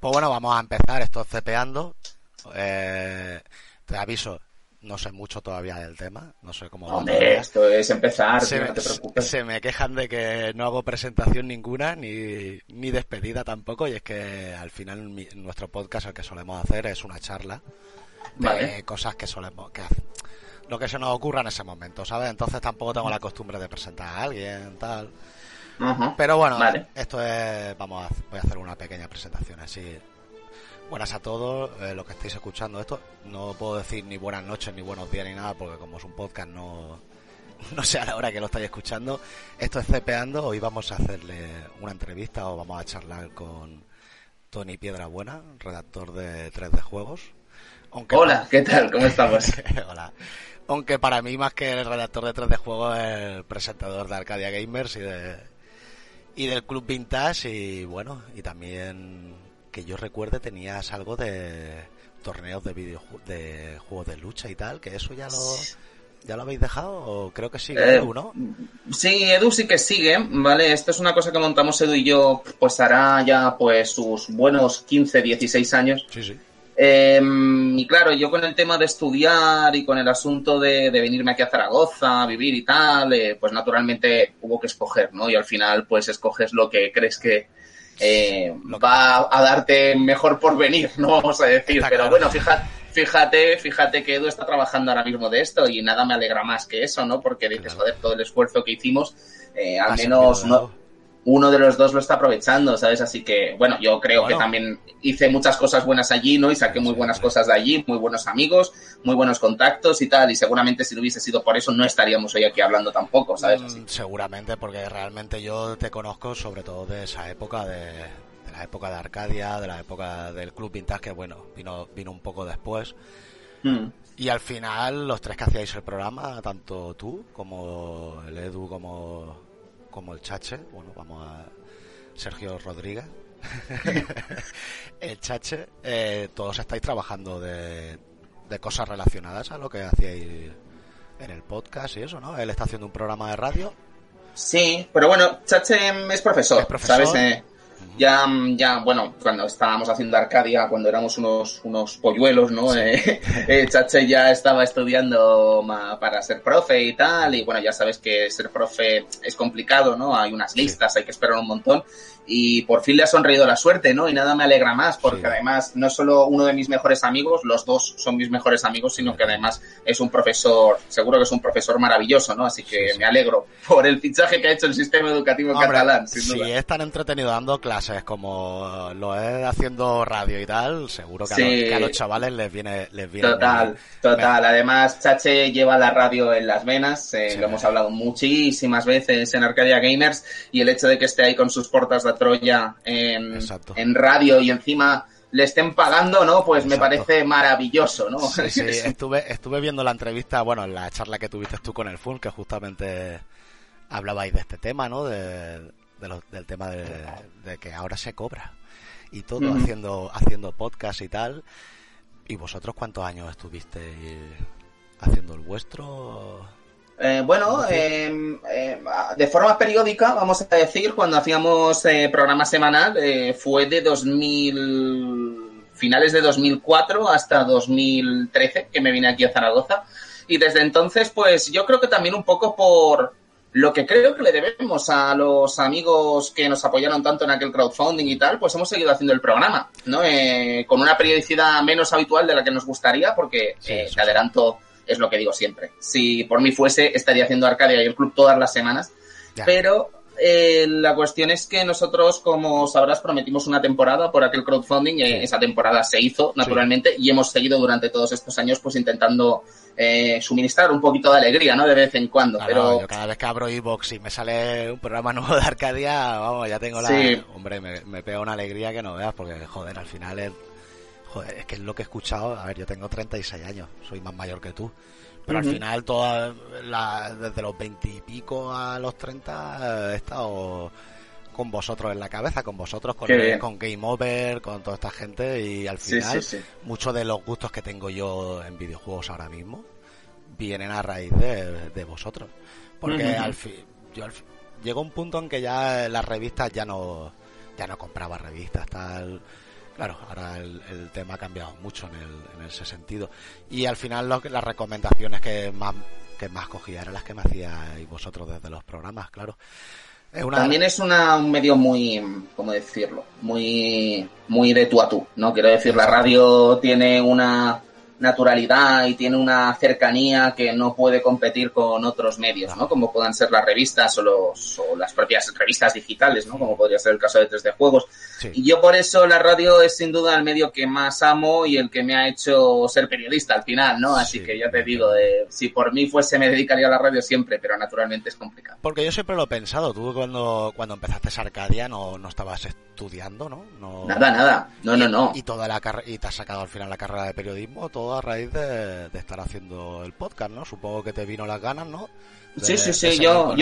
Pues bueno, vamos a empezar esto cepeando. Eh, te aviso, no sé mucho todavía del tema, no sé cómo... Hombre, esto es empezar, se, tío, me, no te preocupes. se me quejan de que no hago presentación ninguna ni, ni despedida tampoco y es que al final mi- nuestro podcast el que solemos hacer es una charla de Vale. cosas que solemos que lo que se nos ocurra en ese momento, ¿sabes? Entonces tampoco tengo la costumbre de presentar a alguien, tal. Pero bueno, Vale. esto es. Vamos a, voy a hacer una pequeña presentación así. Buenas a todos, eh, los que estáis escuchando esto. No puedo decir ni buenas noches, ni buenos días, ni nada, porque como es un podcast, no, no sé a la hora que lo estáis escuchando. Esto es Cepeando. Hoy vamos a hacerle una entrevista o vamos a charlar con Tony Piedrabuena, redactor de 3D Juegos. Aunque Hola, ¿qué tal? ¿Cómo estamos? Hola. Aunque para mí, más que el redactor de 3D Juegos, es el presentador de Arcadia Gamers y de y del Club Vintage. Y bueno, y también que yo recuerde, tenías algo de torneos de videojuegos de juegos de lucha y tal, que eso ya lo, ya lo habéis dejado, o creo que sí, Eh, Edu, ¿no? Sí, Edu sí que sigue, ¿vale? Esto es una cosa que montamos Edu y yo, pues hará ya pues sus buenos 15, 16 años. Sí, sí. Eh, y claro, yo con el tema de estudiar y con el asunto de, de venirme aquí a Zaragoza, a vivir y tal, eh, pues naturalmente hubo que escoger, ¿no? Y al final, pues escoges lo que crees que eh, va a darte mejor por venir, no vamos a decir. Pero bueno, fíjate, fíjate, fíjate que Edu está trabajando ahora mismo de esto y nada me alegra más que eso, ¿no? Porque dices, joder, todo el esfuerzo que hicimos, eh, al menos no. Uno de los dos lo está aprovechando, ¿sabes? Así que, bueno, yo creo Bueno. que también hice muchas cosas buenas allí, ¿no? Y saqué muy buenas cosas de allí, muy buenos amigos, muy buenos contactos y tal. Y seguramente si no hubiese sido por eso, no estaríamos hoy aquí hablando tampoco, ¿sabes? Así. Mm, Seguramente, porque realmente yo te conozco sobre todo de esa época, de, de la época de Arcadia, de la época del Club Vintage, que bueno, vino, vino un poco después. Mm. Y al final, los tres que hacíais el programa, tanto tú como el Edu, como, como el Chache, bueno, vamos a Sergio Rodríguez, el Chache, eh, todos estáis trabajando de, de cosas relacionadas a lo que hacíais en el podcast y eso, ¿no? Él está haciendo un programa de radio. Sí, pero bueno, Chache es profesor, Es profesor. ¿sabes? Eh, ya, ya, bueno, cuando estábamos haciendo Arcadia, cuando éramos unos, unos polluelos, ¿no? Eh, eh, Chache ya estaba estudiando para ser profe y tal, y bueno, ya sabes que ser profe es complicado, ¿no? Hay unas Sí. listas, hay que esperar un montón, y por fin le ha sonreído la suerte, ¿no? Y nada me alegra más, porque Sí. además no es solo uno de mis mejores amigos, los dos son mis mejores amigos, sino que además es un profesor, seguro que es un profesor maravilloso, ¿no? Así que Sí, sí. me alegro por el fichaje que ha hecho el sistema educativo Hombre, catalán, sin si duda. es tan entretenido dando clases como lo es haciendo radio y tal, seguro que, a, los, que a los chavales les viene, les viene Total, bien. total. Además, Chache lleva la radio en las venas, eh, lo hemos hablado muchísimas veces en Arcadia Gamers, y el hecho de que esté ahí con sus portas de Troya en, radio y encima le estén pagando, ¿no? Pues me parece maravilloso, ¿no? Sí, sí, estuve, estuve viendo la entrevista, bueno, en la charla que tuviste tú con el Fun, que justamente hablabais de este tema, ¿no? De, del tema de, que ahora se cobra y todo haciendo haciendo podcast y tal. ¿Y vosotros cuántos años estuviste haciendo el vuestro? Eh, bueno, em, em, de forma periódica, vamos a decir, cuando hacíamos eh, programa semanal, eh, fue de 2000, finales de 2004 hasta 2013, que me vine aquí a Zaragoza. Y desde entonces, pues yo creo que también un poco por lo que creo que le debemos a los amigos que nos apoyaron tanto en aquel crowdfunding y tal, pues hemos seguido haciendo el programa, ¿no? Eh, con una periodicidad menos habitual de la que nos gustaría, porque eh, te adelanto, es lo que digo siempre. Si por mí fuese, estaría haciendo Arcadia y el club todas las semanas, pero eh, la cuestión es que nosotros, como sabrás, prometimos una temporada por aquel crowdfunding. Eh, esa temporada se hizo, naturalmente, y hemos seguido durante todos estos años pues intentando eh, suministrar un poquito de alegría, ¿no? De vez en cuando. pero yo cada vez que abro iBox y me sale un programa nuevo de Arcadia, vamos, ya tengo la... Hombre, me, me pega una alegría que no veas, porque, joder, al final es... Joder, es que es lo que he escuchado. A ver, yo tengo 36 años, soy más mayor que tú. Pero al final, toda la, desde los 20 y pico a los 30 he estado con vosotros en la cabeza, con vosotros, con, con Game Over, con toda esta gente y al final muchos de los gustos que tengo yo en videojuegos ahora mismo vienen a raíz de, vosotros. Porque al fin, yo llegó un punto en que ya las revistas ya no ya no compraba revistas, tal Claro, ahora el, tema ha cambiado mucho en, el, en ese sentido. Y al final lo, las recomendaciones que más, que más cogía eran las que me hacíais vosotros desde los programas, claro. También es una, un medio muy, ¿cómo decirlo? Muy, muy de tú a tú, ¿no? Quiero decir, la radio tiene una naturalidad y tiene una cercanía que no puede competir con otros medios, ¿no? Como puedan ser las revistas o, los, o las propias revistas digitales, ¿no? Como podría ser el caso de 3D Juegos. Y yo por eso la radio es sin duda el medio que más amo y el que me ha hecho ser periodista al final, ¿no? Así que ya te digo, de, si por mí fuese me dedicaría a la radio siempre, pero naturalmente es complicado. Porque yo siempre lo he pensado, tú cuando, cuando empezaste Arcadia no, no estabas estudiando, ¿no? no... Nada, nada, no, no, no. Y, toda la y te has sacado al final la carrera de periodismo, todo a raíz de, estar haciendo el podcast, ¿no? Supongo que te vino las ganas, ¿no? sí, sí, sí, yo...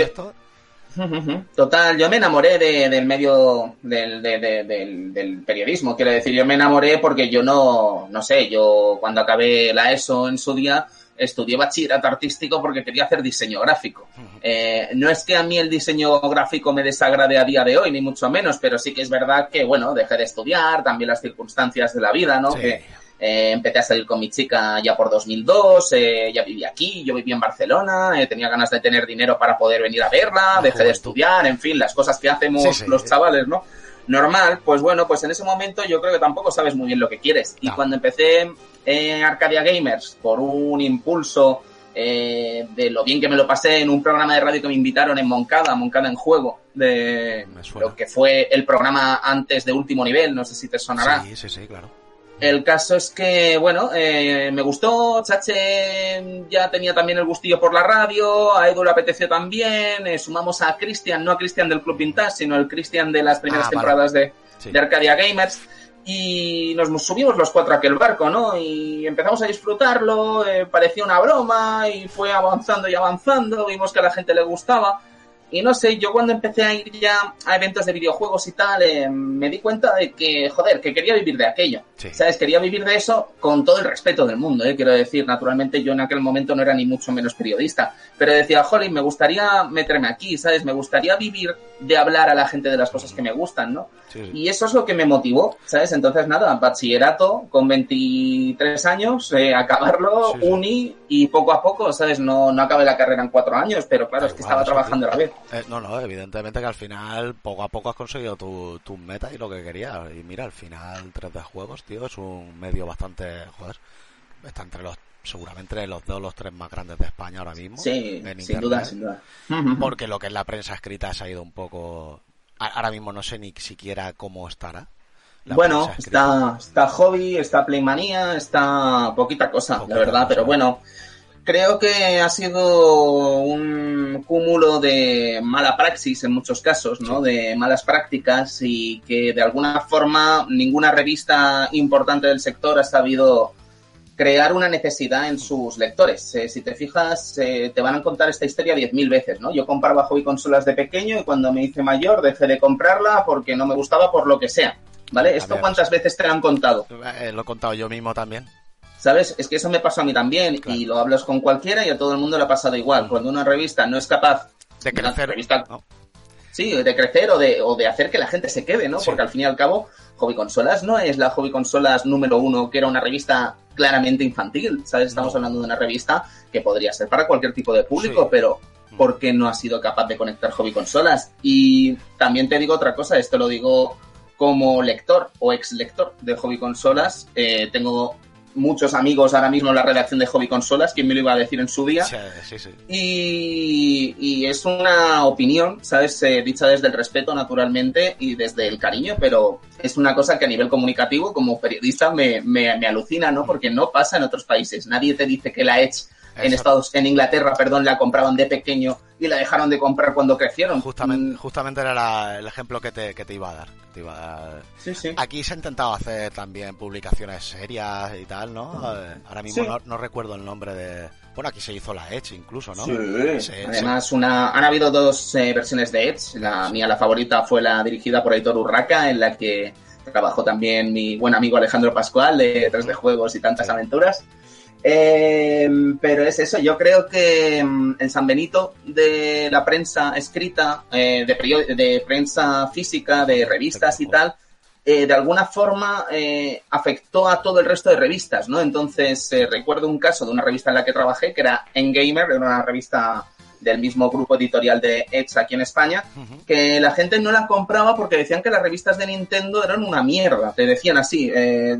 Total, yo me enamoré del medio del, del, periodismo. Quiero decir, yo me enamoré porque yo no, no sé, yo cuando acabé la ESO en su día estudié bachillerato artístico porque quería hacer diseño gráfico. Eh, no es que a mí el diseño gráfico me desagrade a día de hoy, ni mucho menos, pero sí que es verdad que, bueno, dejé de estudiar, también las circunstancias de la vida, ¿no? Que, eh, empecé a salir con mi chica ya por 2002, eh, ya vivía aquí, yo vivía en Barcelona, eh, tenía ganas de tener dinero para poder venir a verla, dejé de estudiar, en fin, las cosas que hacemos los chavales, ¿no? Normal, pues bueno, pues en ese momento yo creo que tampoco sabes muy bien lo que quieres. Y cuando empecé en Arcadia Gamers por un impulso de lo bien que me lo pasé en un programa de radio que me invitaron en Moncada, Moncada en Juego, de lo que fue el programa antes de último nivel, no sé si te sonará. Sí, sí, sí, claro. El caso es que, bueno, eh, me gustó, Chache ya tenía también el gustillo por la radio, a Edu le apeteció también, eh, sumamos a Cristian, no a Cristian del Club Vintage, sino al Cristian de las primeras ah, temporadas de, de, Arcadia Gamers, y nos subimos los cuatro a aquel barco, ¿no? Y empezamos a disfrutarlo, eh, parecía una broma, y fue avanzando y avanzando, vimos que a la gente le gustaba, y no sé, yo cuando empecé a ir ya a eventos de videojuegos y tal, eh, me di cuenta de que, joder, que quería vivir de aquello. ¿Sabes? Quería vivir de eso con todo el respeto del mundo, ¿eh? Quiero decir, naturalmente yo en aquel momento no era ni mucho menos periodista, pero decía, joder, me gustaría meterme aquí, ¿sabes? Me gustaría vivir de hablar a la gente de las cosas que me gustan, ¿no? Y eso es lo que me motivó, ¿sabes? Entonces, nada, bachillerato con 23 años, eh, acabarlo, uni y poco a poco, ¿sabes? No, no acabé la carrera en cuatro años, pero claro, es que estaba trabajando a la vez. Eh, no, no, evidentemente que al final poco a poco has conseguido tus tu metas y lo que querías. Y mira, al final 3D Juegos, tío, es un medio bastante, joder, está entre los seguramente los dos los tres más grandes de España ahora mismo. Sí, sin duda, sin duda. Porque lo que es la prensa escrita se ha ido un poco... Ahora mismo no sé ni siquiera cómo estará. Bueno, está, está Hobby, está Playmanía, está poquita cosa, la verdad, pero bueno, creo que ha sido un cúmulo de mala praxis en muchos casos, ¿no? De malas prácticas y que de alguna forma ninguna revista importante del sector ha sabido crear una necesidad en sus lectores. Eh, si te fijas, eh, te van a contar esta historia diez mil veces, ¿no? Yo compraba hobby consolas de pequeño y cuando me hice mayor dejé de comprarla porque no me gustaba por lo que sea, ¿vale? ¿Esto cuántas veces te lo han contado? Eh, lo he contado yo mismo también. ¿Sabes? Es que eso me pasó a mí también y lo hablas con cualquiera y a todo el mundo le ha pasado igual. Cuando una revista no es capaz de crecer, revista, sí, de crecer o de, o de hacer que la gente se quede, ¿no? Porque al fin y al cabo, Hobby Consolas no es la Hobby Consolas número uno, que era una revista claramente infantil, ¿sabes? Estamos hablando de una revista que podría ser para cualquier tipo de público, pero mm. ¿por qué no ha sido capaz de conectar Hobby Consolas? Y también te digo otra cosa, esto lo digo como lector o ex lector de Hobby Consolas, eh, tengo muchos amigos ahora mismo en la redacción de Hobby Consolas, quien me lo iba a decir en su día. Sí, sí, sí. Y, es una opinión, ¿sabes? Eh, dicha desde el respeto, naturalmente, y desde el cariño, pero es una cosa que a nivel comunicativo, como periodista, me, me, me alucina, ¿no? Porque no pasa en otros países. Nadie te dice que la Edge en Estados, en Inglaterra, perdón, la compraban de pequeño y la dejaron de comprar cuando crecieron. Justamente, mm. justamente era el ejemplo que te, que te iba a dar. Sí, sí. Aquí se ha intentado hacer también publicaciones serias y tal, ¿no? Eh, ahora mismo no, recuerdo el nombre de... Bueno, aquí se hizo la Edge incluso, ¿no? Sí. Además, una, han habido dos eh, versiones de Edge. La mía, la favorita, fue la dirigida por Aitor Urraca, en la que trabajó también mi buen amigo Alejandro Pascual de 3D Juegos y tantas aventuras. Eh, pero es eso, yo creo que mm, el San Benito de la prensa escrita, eh, de, de, prensa física, de revistas y tal, eh, de alguna forma eh, afectó a todo el resto de revistas, ¿no? Entonces, recuerdo un caso de una revista en la que trabajé, que era Engamer, era una revista del mismo grupo editorial de Edge aquí en España, que la gente no la compraba porque decían que las revistas de Nintendo eran una mierda, te decían así,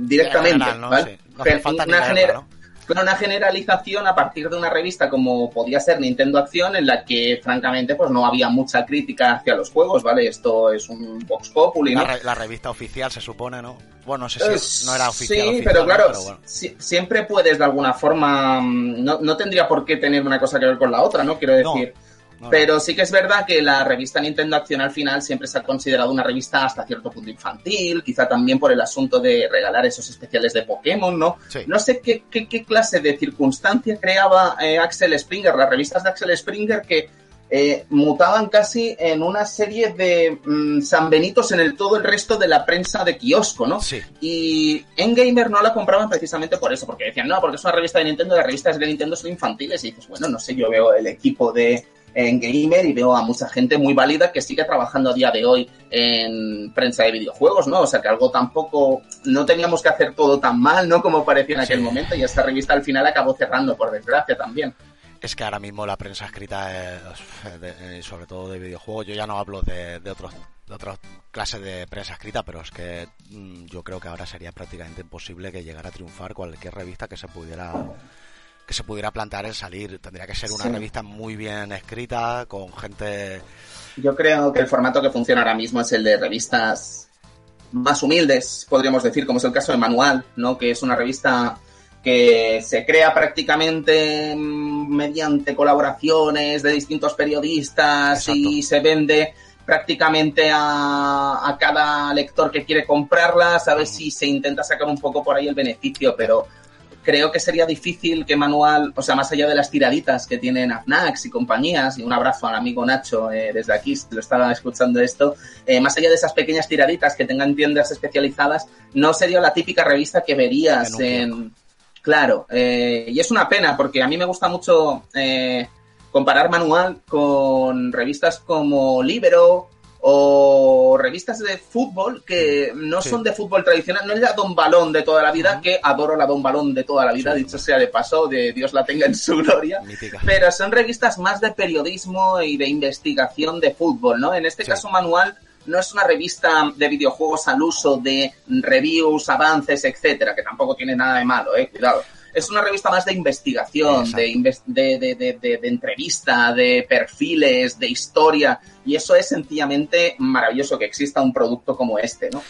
directamente, ¿vale? Pero una generalización a partir de una revista como podía ser Nintendo Acción, en la que francamente pues no había mucha crítica hacia los juegos, ¿vale? Esto es un Vox Populi, ¿no? La, revista oficial se supone, ¿no? Bueno, no sé si no era oficial. Sí, pero claro, siempre puedes de alguna forma, mm, no, no, tendría por qué tener una cosa que ver con la otra, ¿no? Quiero decir... Pero sí que es verdad que la revista Nintendo Acción al final siempre se ha considerado una revista hasta cierto punto infantil, quizá también por el asunto de regalar esos especiales de Pokémon, ¿no? No sé qué, qué, clase de circunstancia creaba eh, Axel Springer, las revistas de Axel Springer que eh, mutaban casi en una serie de mm, sanbenitos en el todo el resto de la prensa de kiosco, ¿no? Sí. Y en Gamer no la compraban precisamente por eso, porque decían, no, porque es una revista de Nintendo, las revistas de Nintendo son infantiles. Y dices, bueno, no sé, yo veo el equipo de en gamer y veo a mucha gente muy válida que sigue trabajando a día de hoy en prensa de videojuegos, ¿no? O sea que algo tampoco, no teníamos que hacer todo tan mal, ¿no? Como parecía en aquel momento y esta revista al final acabó cerrando, por desgracia también. Es que ahora mismo la prensa escrita, es, eh, sobre todo de videojuegos, yo ya no hablo de, de otros de otras clases de prensa escrita, pero es que mm, yo creo que ahora sería prácticamente imposible que llegara a triunfar cualquier revista que se pudiera que se pudiera plantear el salir. Tendría que ser una revista muy bien escrita, con gente... Yo creo que el formato que funciona ahora mismo es el de revistas más humildes, podríamos decir, como es el caso de Manual, ¿no? Que es una revista que se crea prácticamente mediante colaboraciones de distintos periodistas y se vende prácticamente a, a, cada lector que quiere comprarla, sabes si se intenta sacar un poco por ahí el beneficio, pero creo que sería difícil que Manual, o sea, más allá de las tiraditas que tienen AFNAX y compañías, y un abrazo al amigo Nacho eh, desde aquí, si lo estaba escuchando esto, eh, más allá de esas pequeñas tiraditas que tengan tiendas especializadas, no sería la típica revista que verías en... Claro, eh, y es una pena porque a mí me gusta mucho comparar Manual con revistas como Libero o revistas de fútbol que no son de fútbol tradicional, no es la Don Balón de toda la vida, que adoro la Don Balón de toda la vida, dicho sea de paso, de Dios la tenga en su gloria, pero son revistas más de periodismo y de investigación de fútbol, ¿no? En este caso, Manual no es una revista de videojuegos al uso de reviews, avances, etcétera, que tampoco tiene nada de malo, eh, cuidado es una revista más de investigación, de, de, de, entrevista, de perfiles, de historia, y eso es sencillamente maravilloso que exista un producto como este, ¿no?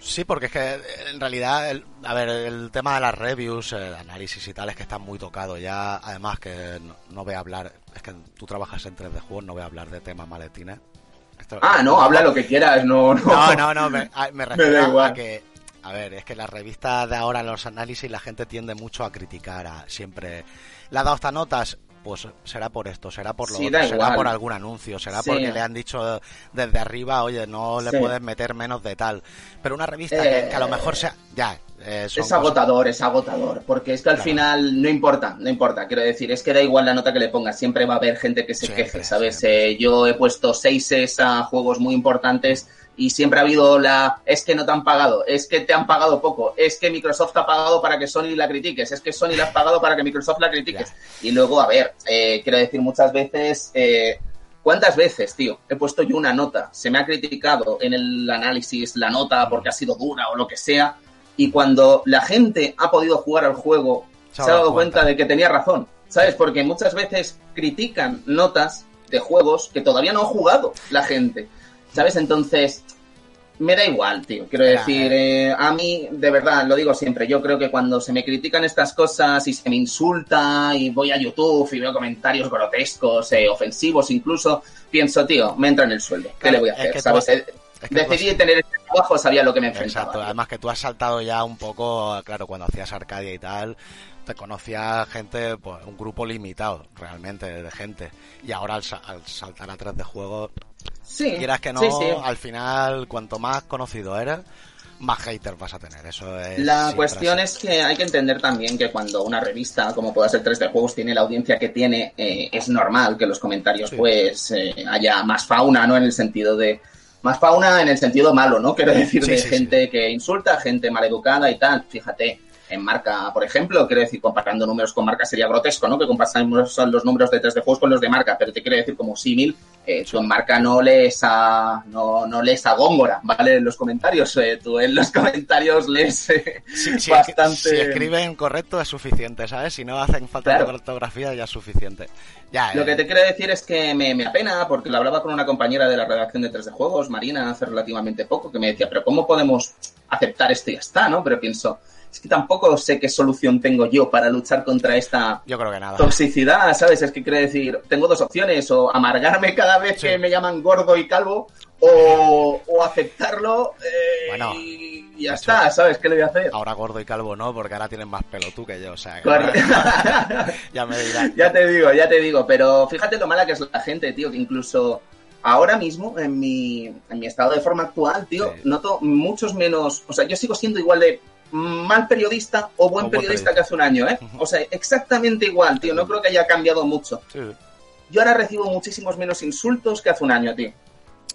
Sí, porque es que en realidad, a ver, el tema de las reviews, el análisis y tal, es que está muy tocado ya. Además, que no, voy a hablar, es que tú trabajas en 3D juegos, no voy a hablar de temas maletines. ah, no, habla lo que quieras, no, no. No, no, me, refiero a que A ver, es que las revistas de ahora, los análisis, la gente tiende mucho a criticar a siempre. ¿Le ha dado estas notas? Pues será por esto, será por lo Sí, otro, será igual. por algún anuncio, será Sí. porque le han dicho desde arriba, oye, no le Sí. puedes meter menos de tal. Pero una revista Eh, que, que a lo mejor sea. Ya, eh, Es cosas- agotador, es agotador, porque es que al Claro. final no importa, no importa, quiero decir, es que da igual la nota que le pongas, siempre va a haber gente que se queje, ¿sabes? Eh, yo he puesto seises a juegos muy importantes y siempre ha habido la, es que no te han pagado, es que te han pagado poco, es que Microsoft te ha pagado para que Sony la critiques, es que Sony la has pagado para que Microsoft la critiques. Y luego, a ver, eh, quiero decir, muchas veces... eh, ¿Cuántas veces, tío, he puesto yo una nota? Se me ha criticado en el análisis la nota porque ha sido dura o lo que sea. Y cuando la gente ha podido jugar al juego, se, ha dado cuenta. de que tenía razón. ¿Sabes? Porque muchas veces critican notas de juegos que todavía no ha jugado la gente. ¿Sabes? Entonces, me da igual, tío. Quiero decir, eh, a mí, de verdad, lo digo siempre, yo creo que cuando se me critican estas cosas y se me insulta y voy a YouTube y veo comentarios grotescos, eh, ofensivos incluso, pienso, tío, me entra en el sueldo. ¿Qué Claro, le voy a hacer? Eh, es que tú Decidí tener este trabajo, sabía lo que me enfrentaba. Exacto, además que tú has saltado ya un poco, claro, cuando hacías Arcadia y tal, te conocía gente, pues un grupo limitado realmente de gente. Y ahora al, sa- al saltar a 3 de juego, Sí, quieras que no, sí, sí. al final, cuanto más conocido eres, más haters vas a tener. Eso es. La cuestión así. es que hay que entender también que cuando una revista, como pueda ser 3D Juegos, tiene la audiencia que tiene, eh, es normal que los comentarios Sí. pues eh, haya más fauna, ¿no? En el sentido de... Más fauna en el sentido malo, ¿no? Quiero decir, de gente que insulta, gente maleducada y tal. Fíjate, en marca, por ejemplo, quiero decir, comparando números con marca sería grotesco, ¿no? Que comparamos los números de 3D Juegos con los de marca, pero te quiero decir como símil, eh, tú en marca no lees a, no, no lees a Góngora, ¿vale? En los comentarios, eh, tú en los comentarios lees eh, bastante... si escriben correcto es suficiente, ¿sabes? Si no hacen falta Claro. de ortografía ya es suficiente. Ya, Lo eh, que te quiero decir es que me, me apena, porque lo hablaba con una compañera de la redacción de 3D Juegos, Marina, hace relativamente poco, que me decía, pero ¿cómo podemos aceptar esto y ya está, no? Pero pienso, es que tampoco sé qué solución tengo yo para luchar contra esta yo creo que nada. toxicidad, ¿sabes? Es que quiero decir, tengo dos opciones, o amargarme cada vez Sí. que me llaman gordo y calvo, o, o aceptarlo eh, Bueno, y ya está, ¿sabes? ¿Qué le voy a hacer? Ahora gordo y calvo no, porque ahora tienen más pelo tú que yo, o sea, que ya me dirás. ya te digo, ya te digo, pero fíjate lo mala que es la gente, tío, que incluso ahora mismo, en mi, en mi estado de forma actual, tío, Sí. noto muchos menos, o sea, yo sigo siendo igual de mal periodista o buen O periodista que hace un año, ¿eh? O sea, exactamente igual, tío, no creo que haya cambiado mucho. Sí. Yo ahora recibo muchísimos menos insultos que hace un año, tío.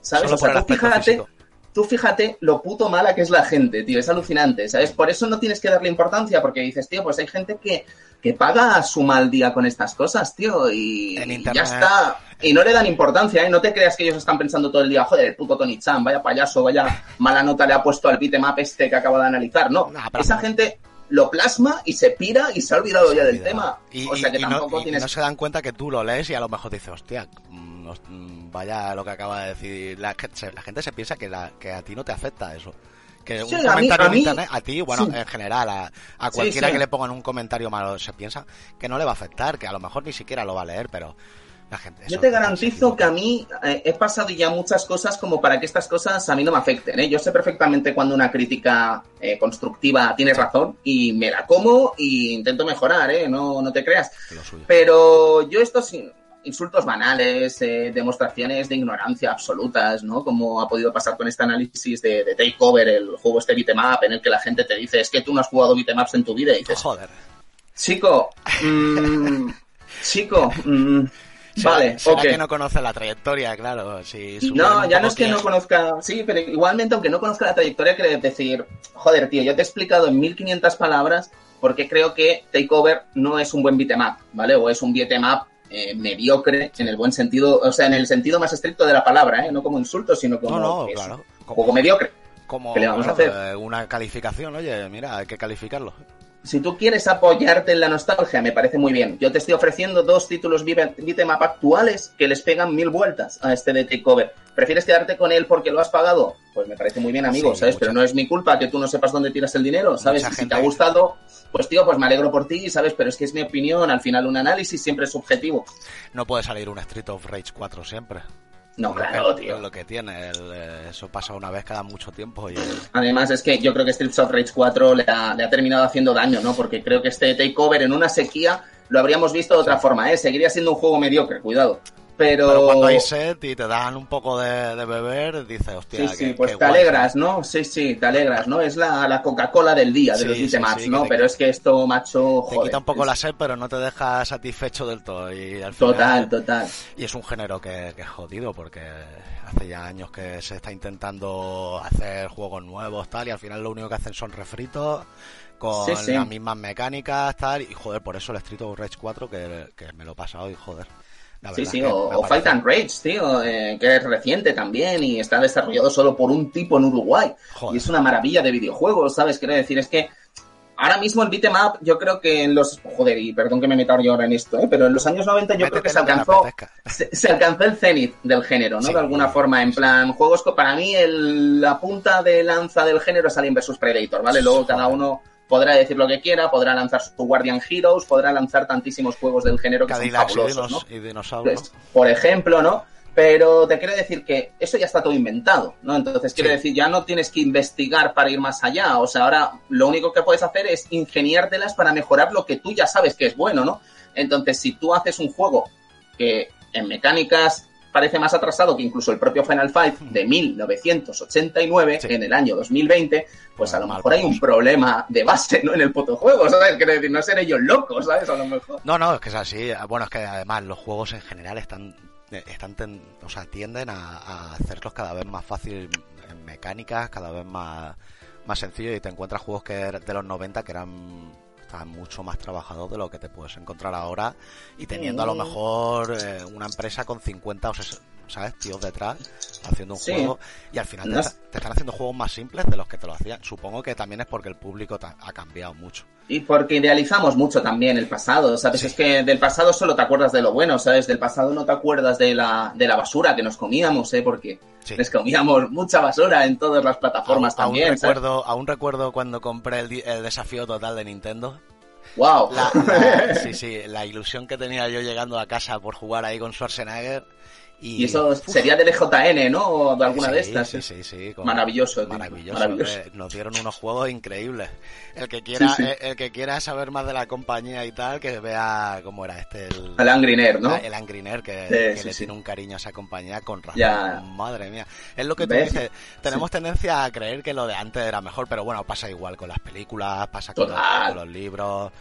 ¿Sabes? Solo o sea, tú fíjate, físico. Tú fíjate lo puto mala que es la gente, tío, es alucinante, ¿sabes? Por eso no tienes que darle importancia, porque dices, tío, pues hay gente que, que paga su mal día con estas cosas, tío, y, ya está. Y no le dan importancia, ¿eh? No te creas que ellos están pensando todo el día, joder, el puto Tony Chan, vaya payaso, vaya mala nota le ha puesto al beatmap este que acabo de analizar. No, esa gente lo plasma y se pira y se ha olvidado ya del tema. Y, o sea que y- no, tampoco y tienes... no se dan cuenta que tú lo lees y a lo mejor dices, hostia, vaya lo que acaba de decir. La, la gente se piensa que, la, que a ti no te afecta eso. Que un Sí, a mí- comentario en internet, a ti, bueno, sí. en general, a, cualquiera sí. que le pongan un comentario malo, se piensa que no le va a afectar, que a lo mejor ni siquiera lo va a leer, pero la gente. Yo te garantizo que a mí eh, he pasado ya muchas cosas como para que estas cosas a mí no me afecten. ¿eh? Yo sé perfectamente cuando una crítica eh, constructiva tiene razón y me la como y intento mejorar, ¿eh? no, no te creas. Pero yo estos in- insultos banales, eh, demostraciones de ignorancia absolutas, ¿no? Como ha podido pasar con este análisis de, de Takeover, el juego este beatmap, en el que la gente te dice, es que tú no has jugado beatmaps en tu vida y dices, Joder. chico, mm, chico, mm, vale, será que no conoce la trayectoria, claro. Si No, ya no es que no conozca, sí, pero igualmente, aunque no conozca la trayectoria, quiere decir, joder, tío, yo te he explicado en 1500 palabras por qué creo que Takeover no es un buen beatmap, ¿vale? O es un beatmap eh, mediocre en el buen sentido, o sea, en el sentido más estricto de la palabra, ¿eh? No como insulto, sino como No, no, claro. juego mediocre. Como ¿Qué le vamos a hacer? eh, una calificación, oye, mira, hay que calificarlo. Si tú quieres apoyarte en la nostalgia, me parece muy bien. Yo te estoy ofreciendo dos títulos beat- beatmap actuales que les pegan mil vueltas a este de Takeover. ¿Prefieres quedarte con él porque lo has pagado? Pues me parece muy bien, amigo, Sí, ¿sabes? mucha- Pero no es mi culpa que tú no sepas dónde tiras el dinero, ¿sabes? Mucha si gente- te ha gustado, pues tío, pues me alegro por ti, ¿sabes? Pero es que es mi opinión, al final un análisis siempre es subjetivo. No puede salir un Street of Rage 4 siempre. No, claro, tío. Lo que tiene, el, eh, eso pasa una vez cada mucho tiempo. Y... Además, es que yo creo que Streets of Rage 4 le ha, le ha terminado haciendo daño, ¿no? Porque creo que este takeover en una sequía lo habríamos visto de otra forma, ¿eh? Seguiría siendo un juego mediocre, cuidado. Pero... Pero cuando hay sed y te dan un poco de, de beber, dices, hostia, Sí, sí, qué- pues qué te guay, alegras, ¿no? Sí, sí, te alegras, ¿no? Es la, la Coca-Cola del día de Sí, los sí, sí, ¿no? te- Pero es que esto, macho, Te joder. quita un poco es- la sed, pero no te deja satisfecho del todo. Y al final, Total, total. Y es un género que, que es jodido porque hace ya años que se está intentando hacer juegos nuevos tal y al final lo único que hacen son refritos con las mismas mecánicas tal y joder, por eso el Street of Rage 4 que, que me lo he pasado y joder. La Sí, sí, o, Fight and Rage, tío, eh, que es reciente también y está desarrollado solo por un tipo en Uruguay. Joder. Y es una maravilla de videojuegos, ¿sabes? Quiero decir, es que ahora mismo el beat'em up, yo creo que en los... Joder, y perdón que me meta yo ahora en esto, ¿eh? Pero en los años 90 yo creo que se alcanzó... Se, se alcanzó el cenit del género, ¿no? Sí. de alguna forma, en plan, juegos que para mí el- la punta de lanza del género es Alien vs Predator, ¿vale? Luego Joder. cada uno podrá decir lo que quiera, podrá lanzar su Guardian Heroes, podrá lanzar tantísimos juegos del género que son Cadillacs y, fabulosos, dinos- ¿no? y dinosaurios. Pues, por ejemplo, ¿no? Pero te quiero decir que eso ya está todo inventado, ¿no? Entonces, quiero Sí. decir, ya no tienes que investigar para ir más allá. O sea, ahora lo único que puedes hacer es ingeniártelas para mejorar lo que tú ya sabes que es bueno, ¿no? Entonces, si tú haces un juego que en mecánicas parece más atrasado que incluso el propio Final Fight de 1989 Sí. en el año 2020, pues a lo mejor hay un problema de base, ¿no? En el puto juego, ¿sabes? Quiero decir, no ser ellos locos, ¿sabes? A lo mejor. No, no, es que es así. Bueno, es que además los juegos en general están, están ten- o sea, tienden a, a hacerlos cada vez más fácil en mecánicas, cada vez más, más sencillo y te encuentras juegos que de los 90 que eran mucho más trabajados de lo que te puedes encontrar ahora y teniendo a lo mejor eh, una empresa con 50 o 60, ¿sabes? Tíos detrás haciendo un Sí. juego y al final te, No está- te están haciendo juegos más simples de los que te lo hacían. Supongo que también es porque el público ha cambiado mucho. Y porque idealizamos mucho también el pasado, ¿sabes? Sí. Es que del pasado solo te acuerdas de lo bueno, ¿sabes? Del pasado no te acuerdas de la, de la basura que nos comíamos, ¿eh? Porque Sí. les comíamos mucha basura en todas las plataformas aún, también, aún ¿sabes? recuerdo, aún recuerdo cuando compré el, desafío total de Nintendo. ¡Wow! La, la- sí, sí, la ilusión que tenía yo llegando a casa por jugar ahí con Schwarzenegger. Y, y eso Uf, sería del EJN, ¿no? O de alguna de estas. Sí, sí, sí. con- Maravilloso, Maravilloso. maravilloso. eh, Nos dieron unos juegos increíbles. El que quiera, Sí, sí. eh, el que quiera saber más de la compañía y tal, que vea cómo era este el, Alan Griner, ¿no? El Angry Nerd, que, que le tiene un cariño a esa compañía con razón. Ya. Madre mía. Es lo que tú ¿Ves? dices. Tenemos tendencia a creer que lo de antes era mejor, pero bueno, pasa igual con las películas, pasa con los, Total. con los libros.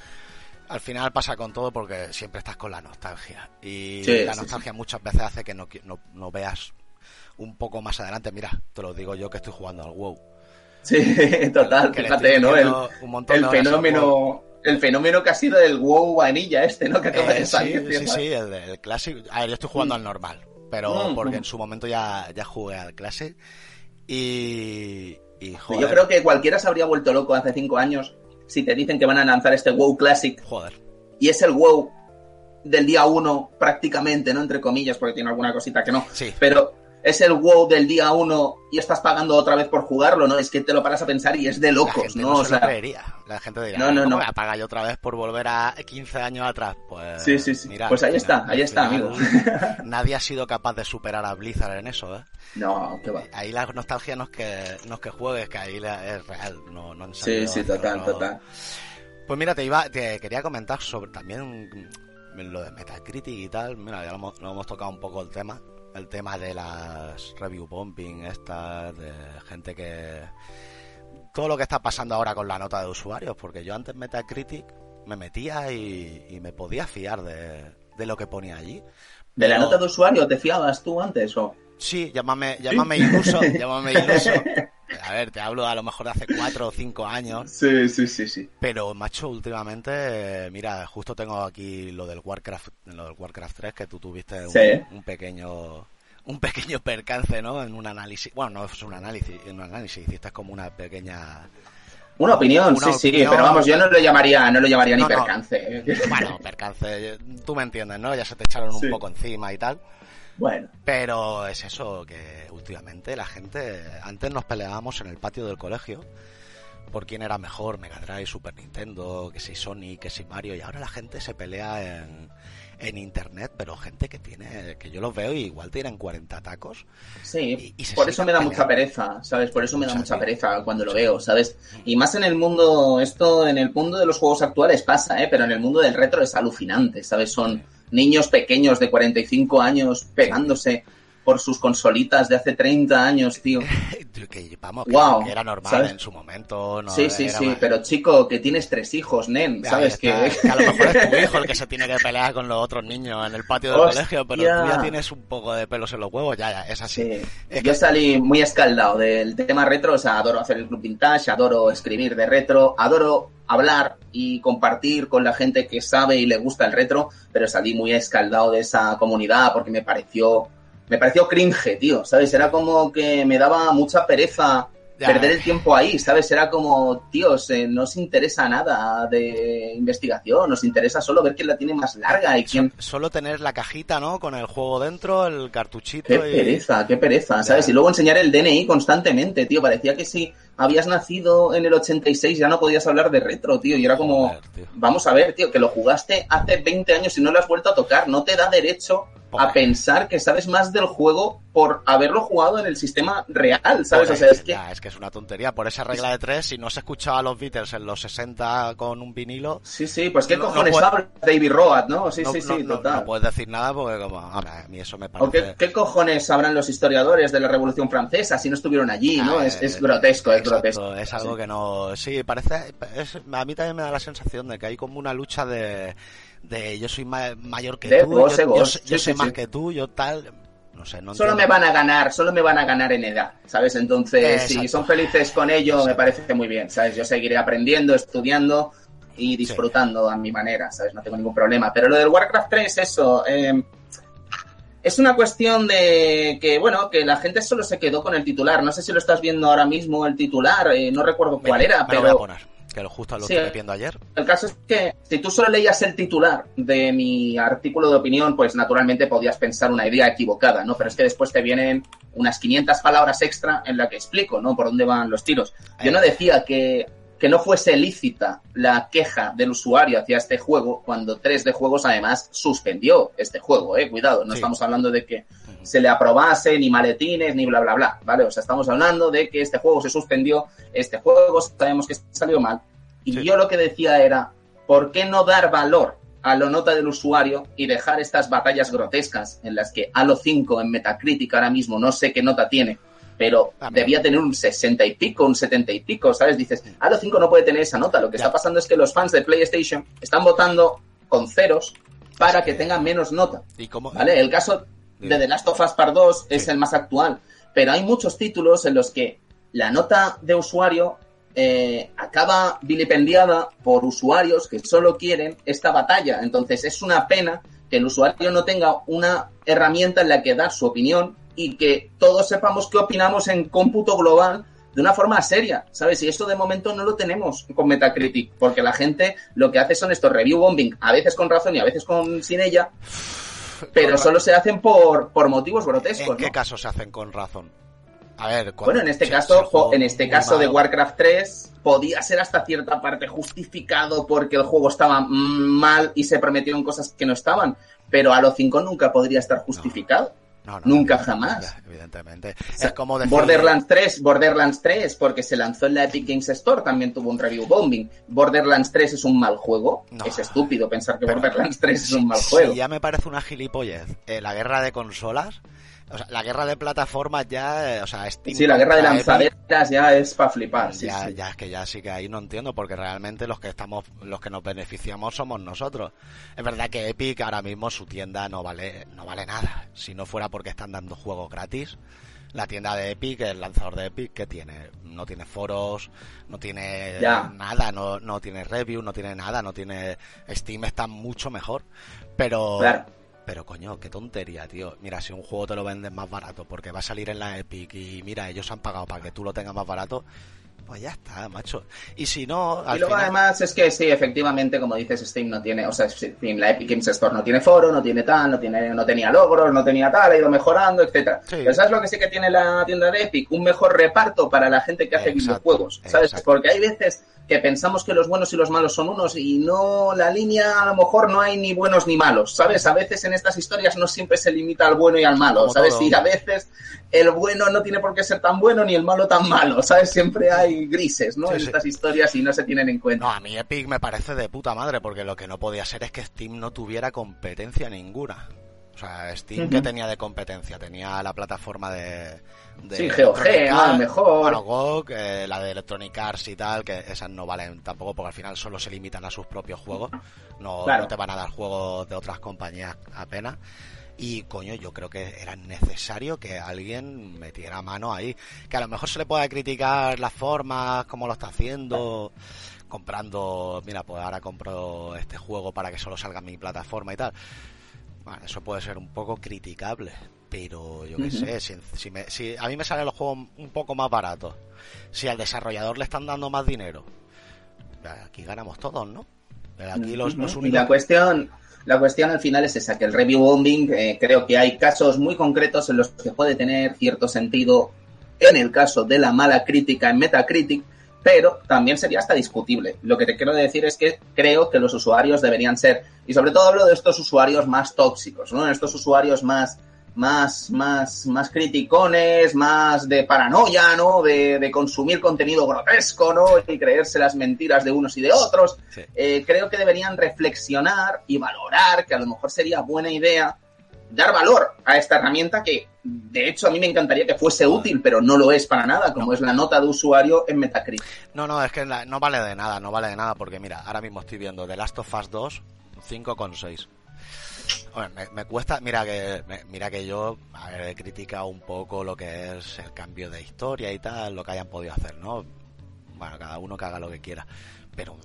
Al final pasa con todo porque siempre estás con la nostalgia. Y Sí, la sí, nostalgia muchas veces hace que no, no, no veas un poco más adelante. Mira, te lo digo yo que estoy jugando al WoW. Sí, total, Que fíjate, ¿no? El, un montón el WoW. fenómeno... El fenómeno que ha sido del WoW vanilla este, ¿no? Que acaba Eh, de salir. sí, sí, sí, el, el Classic. A ver, yo estoy jugando Mm. al normal, pero Mm, porque mm. en su momento ya, ya jugué al Classic. Y, y joder, Yo creo que cualquiera se habría vuelto loco hace cinco años si te dicen que van a lanzar este WoW Classic joder, y es el WoW del día uno prácticamente, ¿no? Entre comillas, porque tiene alguna cosita que no. sí, Pero es el WoW del día uno y estás pagando otra vez por jugarlo, ¿no? Es que te lo paras a pensar y es de la locos, gente ¿no? no, O se lo creería. La gente dirá, No, no, ¿cómo no. voy a pagar yo otra vez por volver a 15 años atrás? Pues, Sí, sí, sí. Pues ahí está, ahí está, final amigo. Nadie ha sido capaz de superar a Blizzard en eso, ¿eh? no, que va. Ahí la nostalgia no es que, no es que juegues, que ahí la- es real, no, no han Sí, sí, total, total. Pues mira, te iba, te quería comentar sobre también lo de Metacritic y tal. Mira, ya lo hemos, lo hemos tocado un poco el tema. El tema de las review bombing estas, de gente que... Todo lo que está pasando ahora con la nota de usuarios, porque yo antes Metacritic me metía y, y me podía fiar de, de lo que ponía allí. ¿De la Pero- nota de usuario te fiabas tú antes o...? Sí, llámame, llámame iluso, llámame iluso. A ver, te hablo a lo mejor de hace cuatro o cinco años. Sí, sí, sí, sí. Pero, macho, últimamente, mira, justo tengo aquí lo del Warcraft, lo del Warcraft 3, que tú tuviste un, Sí. un pequeño un pequeño percance, ¿no? En un análisis, bueno, no es un análisis, en un análisis hiciste como una pequeña Una opinión, Una sí, sí, pero vamos, yo no lo llamaría, no lo llamaría No, ni no. percance. bueno, percance, tú me entiendes, ¿no? Ya se te echaron Sí. un poco encima y tal. Bueno, Pero es eso, que últimamente la gente, antes nos peleábamos en el patio del colegio por quién era mejor, Mega Drive, Super Nintendo, que si Sony, que si Mario, y ahora la gente se pelea en, en internet, pero gente que tiene, que yo los veo y igual tienen 40 tacos. Sí, por eso me da mucha pereza, ¿sabes? Por eso me da mucha pereza cuando lo veo, ¿sabes? Y más en el mundo, esto en el mundo de los juegos actuales pasa, ¿eh? Pero en el mundo del retro es alucinante, ¿sabes? Son niños pequeños de 45 años pegándose por sus consolitas de hace 30 años, tío. que, vamos, que, era normal en su momento. No sí, sí, sí, pero chico, que tienes tres hijos, nen, ¿sabes? Que... a lo mejor es tu hijo el que se tiene que pelear con los otros niños en el patio del colegio, pero tú ya tienes un poco de pelos en los huevos, ya, ya, es así. Yo salí muy escaldado del tema retro, o sea, adoro hacer el club vintage, adoro escribir de retro, adoro hablar y compartir con la gente que sabe y le gusta el retro, pero salí muy escaldado de esa comunidad porque me pareció me pareció cringe, tío, ¿sabes? Era como que me daba mucha pereza perder el tiempo ahí, ¿sabes? Era como, tíos, eh, no os interesa nada de investigación, nos interesa solo ver quién la tiene más larga y quién... Solo tener la cajita, ¿no? Con el juego dentro, el cartuchito Qué pereza, qué pereza, ¿sabes? Y luego enseñar el DNI constantemente, tío, parecía que si habías nacido en el 86 ya no podías hablar de retro, tío, y era como, vamos a ver, tío, que lo jugaste hace 20 años y no lo has vuelto a tocar, no te da derecho a pensar que sabes más del juego por haberlo jugado en el sistema real, ¿sabes? o sea, es que... es que es una tontería. Por esa regla de tres, si no se escuchaba a los Beatles en los 60 con un vinilo... Sí, sí, pues qué cojones habla David Road, ¿no? Sí, sí, sí, total. No, puedes decir nada porque como... A mí eso me parece... qué, cojones sabrán los historiadores de la Revolución Francesa si no estuvieron allí, ¿no? Ah, es, es, grotesco, es grotesco. Es algo que no... Sí, parece... a mí también me da la sensación de que hay como una lucha de de yo soy mayor que tú, yo, soy más que tú, yo tal, no sé, no Solo me van a ganar, solo me van a ganar en edad, ¿sabes? Entonces, si son felices con ello, me parece muy bien, ¿sabes? Yo seguiré aprendiendo, estudiando y disfrutando a mi manera, ¿sabes? No tengo ningún problema. Pero lo del Warcraft 3, eso, eh, es una cuestión de que, bueno, que la gente solo se quedó con el titular. No sé si lo estás viendo ahora mismo el titular, eh, no recuerdo cuál era, pero que lo justo lo estoy viendo ayer. El caso es que si tú solo leías el titular de mi artículo de opinión, pues naturalmente podías pensar una idea equivocada, ¿no? Pero es que después te vienen unas 500 palabras extra en la que explico, ¿no? Por dónde van los tiros. Yo no decía que, que no fuese lícita la queja del usuario hacia este juego cuando 3D Juegos además suspendió este juego, ¿eh? Cuidado, no estamos hablando de que se le aprobase, ni maletines, ni bla, bla, bla, ¿vale? O sea, estamos hablando de que este juego se suspendió, este juego sabemos que salió mal. Y yo lo que decía era, ¿por qué no dar valor a la nota del usuario y dejar estas batallas grotescas en las que Halo 5 en Metacritic ahora mismo no sé qué nota tiene, pero debía tener un 60 y pico, un 70 y pico, ¿sabes? Dices, Halo 5 no puede tener esa nota. Lo que está pasando es que los fans de PlayStation están votando con ceros para que tengan menos nota. ¿Y cómo? ¿Vale? El caso de The Last of Us Part 2 es el más actual, pero hay muchos títulos en los que la nota de usuario eh, acaba vilipendiada por usuarios que solo quieren esta batalla. Entonces es una pena que el usuario no tenga una herramienta en la que dar su opinión y que todos sepamos qué opinamos en cómputo global de una forma seria, ¿sabes? Y esto de momento no lo tenemos con Metacritic, porque la gente lo que hace son estos review bombing, a veces con razón y a veces con sin ella, pero solo se hacen por, por motivos grotescos. ¿En qué caso se hacen con razón? A ver, bueno, en este caso, en este caso de Warcraft 3 podía ser hasta cierta parte justificado porque el juego estaba mal y se prometieron cosas que no estaban, pero a los 5 nunca podría estar justificado. Nunca jamás. evidentemente. es como Borderlands 3, Borderlands 3, porque se lanzó en la Epic Games Store, también tuvo un review bombing. Borderlands 3 es un mal juego. es estúpido pensar que Borderlands 3 es un mal juego. ya me parece una gilipollez. Eh, la guerra de consolas o sea, la guerra de plataformas ya, eh, o sea, Steam Sí, la guerra de lanzaderas ya es para flipar, sí, ya, ya es que ya sí que ahí no entiendo, porque realmente los que estamos, los que nos beneficiamos somos nosotros. Es verdad que Epic ahora mismo su tienda no vale, no vale nada. Si no fuera porque están dando juegos gratis, la tienda de Epic, el lanzador de Epic, ¿qué tiene? No tiene foros, no tiene nada, no, no tiene review, no tiene nada, no tiene... Steam está mucho mejor, pero... Pero coño, qué tontería, tío. Mira, si un juego te lo venden más barato porque va a salir en la Epic y mira, ellos han pagado para que tú lo tengas más barato, pues ya está, macho. Y si no. y luego además es que sí, efectivamente, como dices, Steam no tiene, o sea, Steam, la Epic Games Store no tiene foro, no tiene tal, no tiene, no tenía logros, no tenía tal, ha ido mejorando, etcétera. Pero ¿sabes lo que sí que tiene la tienda de Epic? Un mejor reparto para la gente que hace videojuegos, ¿sabes? Porque hay veces que pensamos que los buenos y los malos son unos y no, la línea a lo mejor no hay ni buenos ni malos, ¿sabes? A veces en estas historias no siempre se limita al bueno y al malo, ¿sabes? Y a veces el bueno no tiene por qué ser tan bueno ni el malo tan malo, ¿sabes? Siempre hay grises, ¿no? en estas historias y no se tienen en cuenta. No, a mí Epic me parece de puta madre porque lo que no podía ser es que Steam no tuviera competencia ninguna. O sea, Steam, que tenía de competencia? Tenía la plataforma de. de sí, GOG, a lo mejor. Bueno, GOG, eh, la de Electronic Arts y tal, que esas no valen tampoco porque al final solo se limitan a sus propios juegos. No, no te van a dar juegos de otras compañías apenas. Y coño, yo creo que era necesario que alguien metiera mano ahí. Que a lo mejor se le pueda criticar las formas, cómo lo está haciendo, comprando, mira, pues ahora compro este juego para que solo salga en mi plataforma y tal. Bueno, eso puede ser un poco criticable, pero yo qué sé, si, si, a mí me salen los juegos un poco más baratos, si al desarrollador le están dando más dinero, aquí ganamos todos, ¿no? Aquí los, los únicos... Y la cuestión, la cuestión al final es esa, que el review bombing, eh, creo que hay casos muy concretos en los que puede tener cierto sentido en el caso de la mala crítica en Metacritic, pero también sería hasta discutible. Lo que te quiero decir es que creo que los usuarios deberían ser, y sobre todo hablo de estos usuarios más tóxicos, ¿no? Estos usuarios más, más, más, más criticones, más de paranoia, ¿no? De, consumir contenido grotesco, ¿no? Y creerse las mentiras de unos y de otros. Eh, creo que deberían reflexionar y valorar que a lo mejor sería buena idea dar valor a esta herramienta que, de hecho, a mí me encantaría que fuese útil, pero no lo es para nada, como es la nota de usuario en Metacritic. No, no, es que no vale de nada, no vale de nada, porque mira, ahora mismo estoy viendo The Last of Us 2, 5,6. Bueno, me, cuesta, mira que mira que yo he criticado un poco lo que es el cambio de historia y tal, lo que hayan podido hacer, ¿no? Bueno, cada uno que haga lo que quiera, pero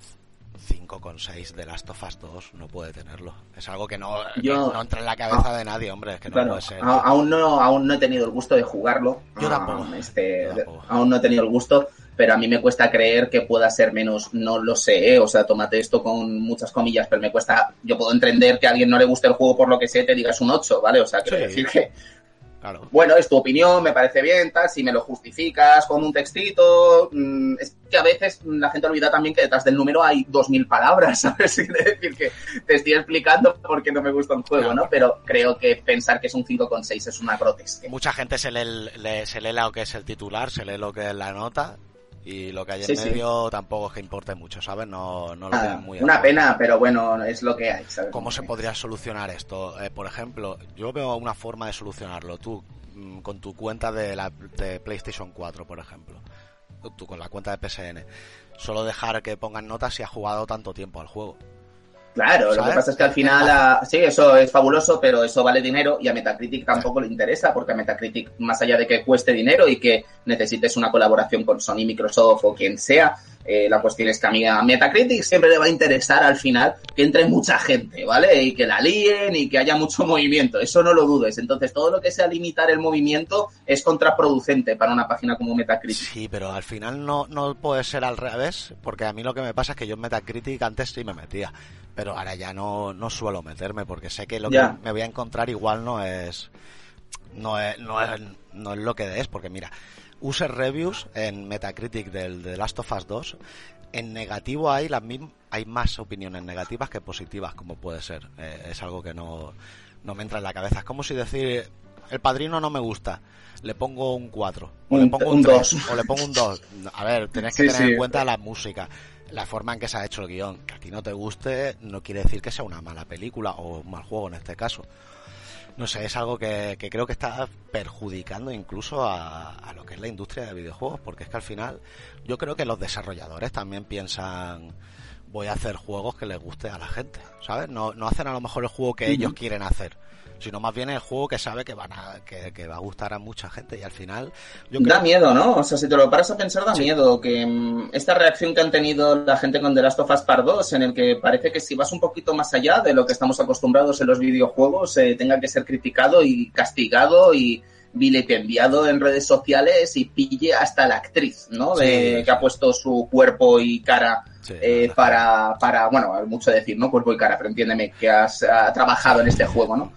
5,6 de Last of Us 2 no puede tenerlo. Es algo que no, no entra en la cabeza de nadie, hombre. Es que no puede ser. aún, no, aún no he tenido el gusto de jugarlo. Yo tampoco. Este, Aún no he tenido el gusto, pero a mí me cuesta creer que pueda ser menos. No lo sé, ¿eh? o sea, tómate esto con muchas comillas, pero me cuesta. Yo puedo entender que a alguien no le guste el juego por lo que sé, te digas un 8, ¿vale? O sea, quiero decir que bueno, es tu opinión, me parece bien, tal, si me lo justificas con un textito, mm, es que a veces la gente olvida también que detrás del número hay dos mil palabras, ¿sabes? Es decir, que te estoy explicando por qué no me gusta un juego, ¿no? Pero creo que pensar que es un 5,6 es una grotesca. Mucha gente se lee, se lee lo que es el titular, se lee lo que es la nota y lo que hay en medio tampoco es que importe mucho, ¿sabes? No, no lo ah, muy Una pena, pero bueno, es lo que hay, ¿sabes? ¿Cómo se podría solucionar esto? Eh, por ejemplo, yo veo una forma de solucionarlo. Tú, mm, con tu cuenta de, la, de PlayStation 4, por ejemplo, tú con la cuenta de PSN, solo dejar que pongan notas si has jugado tanto tiempo al juego. Claro, lo que pasa es que al final, sí, eso es fabuloso, pero eso vale dinero y a Metacritic tampoco le interesa, porque a Metacritic, más allá de que cueste dinero y que necesites una colaboración con Sony, Microsoft o quien sea, eh, la cuestión es que a mí a Metacritic siempre le va a interesar al final que entre mucha gente, ¿vale? Y que la líen y que haya mucho movimiento. Eso no lo dudes. Entonces, todo lo que sea limitar el movimiento es contraproducente para una página como Metacritic. Sí, pero al final no, no puede ser al revés, porque a mí lo que me pasa es que yo en Metacritic antes sí me metía, pero ahora ya no, no suelo meterme porque sé que lo que me voy a encontrar igual no es no es, no es, no es lo que es, porque mira, user reviews en Metacritic del de Last of Us 2, en negativo hay las hay más opiniones negativas que positivas, como puede ser. Eh, es algo que no, no me entra en la cabeza. Es como si decir, el padrino no me gusta, le pongo un 4, o le pongo un 2, o le pongo un 2. A ver, tenés que tener en cuenta la música, la forma en que se ha hecho el guion. Que a ti no te guste no quiere decir que sea una mala película o un mal juego en este caso no sé, es algo que, creo que está perjudicando incluso a, lo que es la industria de videojuegos, porque es que al final yo creo que los desarrolladores también piensan voy a hacer juegos que les guste a la gente, ¿sabes? No, no hacen a lo mejor el juego que ellos quieren hacer sino más bien el juego que sabe que van a, que, va a gustar a mucha gente y al final da miedo no o sea si te lo paras a pensar da miedo que mm, esta reacción que han tenido la gente con The Last of Us Part 2 en el que parece que si vas un poquito más allá de lo que estamos acostumbrados en los videojuegos eh, tenga que ser criticado y castigado y vilipendiado en redes sociales y pille hasta la actriz, ¿no? De, Sí. que ha puesto su cuerpo y cara Sí, eh, para, para, bueno, mucho decir, ¿no? Cuerpo y cara, pero entiéndeme que has ha trabajado en este juego, ¿no?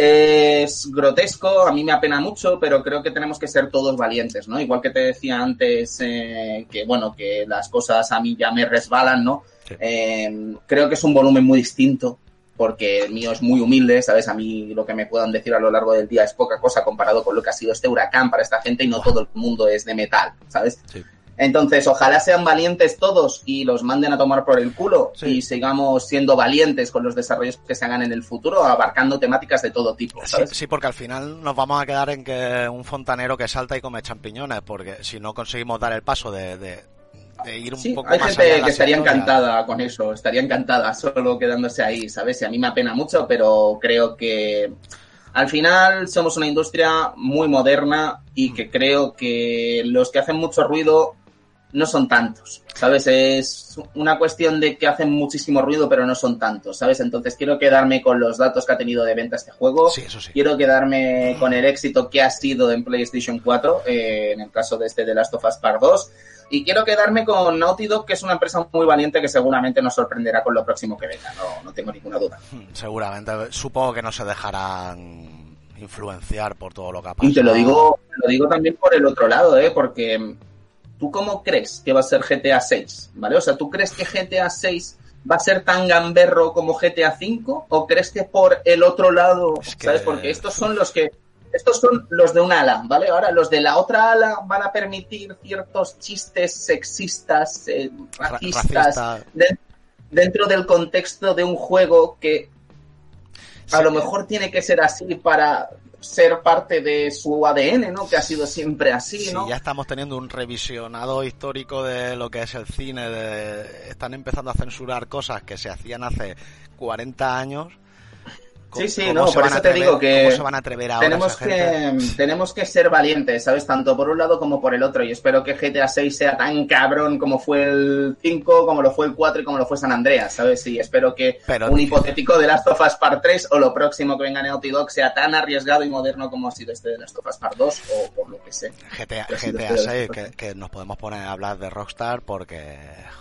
Es grotesco, a mí me apena mucho, pero creo que tenemos que ser todos valientes, ¿no? Igual que te decía antes, eh, que bueno, que las cosas a mí ya me resbalan, ¿no? Sí. Eh, creo que es un volumen muy distinto, porque el mío es muy humilde, ¿sabes? A mí lo que me puedan decir a lo largo del día es poca cosa comparado con lo que ha sido este huracán para esta gente y no todo el mundo es de metal, ¿sabes? Sí. Entonces, ojalá sean valientes todos y los manden a tomar por el culo Sí. y sigamos siendo valientes con los desarrollos que se hagan en el futuro, abarcando temáticas de todo tipo, Sí, ¿sabes? sí, porque al final nos vamos a quedar en que un fontanero que salta y come champiñones, porque si no conseguimos dar el paso de, de- de ir un Sí, poco hay más gente allá de que las estaría encantada con eso, estaría encantada solo quedándose ahí, ¿sabes? Y a mí me apena mucho, pero creo que al final somos una industria muy moderna y que creo que los que hacen mucho ruido no son tantos, ¿sabes? Es una cuestión de que hacen muchísimo ruido, pero no son tantos, ¿sabes? Entonces quiero quedarme con los datos que ha tenido de venta este juego. Sí, eso sí. Quiero quedarme con el éxito que ha sido en PlayStation 4, eh, en el caso de este The Last of Us Part 2. Y quiero quedarme con Naughty Dog, que es una empresa muy valiente que seguramente nos sorprenderá con lo próximo que venga, no, no tengo ninguna duda. Hmm, Seguramente. Supongo que no se dejarán influenciar por todo lo que ha pasado. Y te lo digo, te lo digo también por el otro lado, ¿eh? Porque ¿tú cómo crees que va a ser GTA 6? ¿Vale? O sea, ¿tú crees que GTA 6 va a ser tan gamberro como GTA 5? ¿O crees que por el otro lado, Es que- ¿sabes? Porque estos son los que... Estos son los de una ala, ¿vale? Ahora los de la otra ala van a permitir ciertos chistes sexistas, eh, Ra- racistas, racista. de- dentro del contexto de un juego que a Sí. lo mejor tiene que ser así para ser parte de su ADN, ¿no? Que ha sido siempre así, Sí, ¿no? ya estamos teniendo un revisionado histórico de lo que es el cine. De... Están empezando a censurar cosas que se hacían hace 40 años. Sí, sí, ¿Cómo no, por eso te atrever- digo que ¿Cómo se van a atrever ahora tenemos que tenemos que ser valientes, ¿sabes? Tanto por un lado como por el otro. Y espero que GTA 6 sea tan cabrón como fue el 5, como lo fue el 4 y como lo fue San Andreas, ¿sabes? Y espero que Pero- un hipotético de Last of Us Part 3 o lo próximo que venga en Naughty Dog sea tan arriesgado y moderno como ha sido este de Last of Us Part 2 o por lo que sea. GTA, GTA los 6, juegos. que, que nos podemos poner a hablar de Rockstar porque,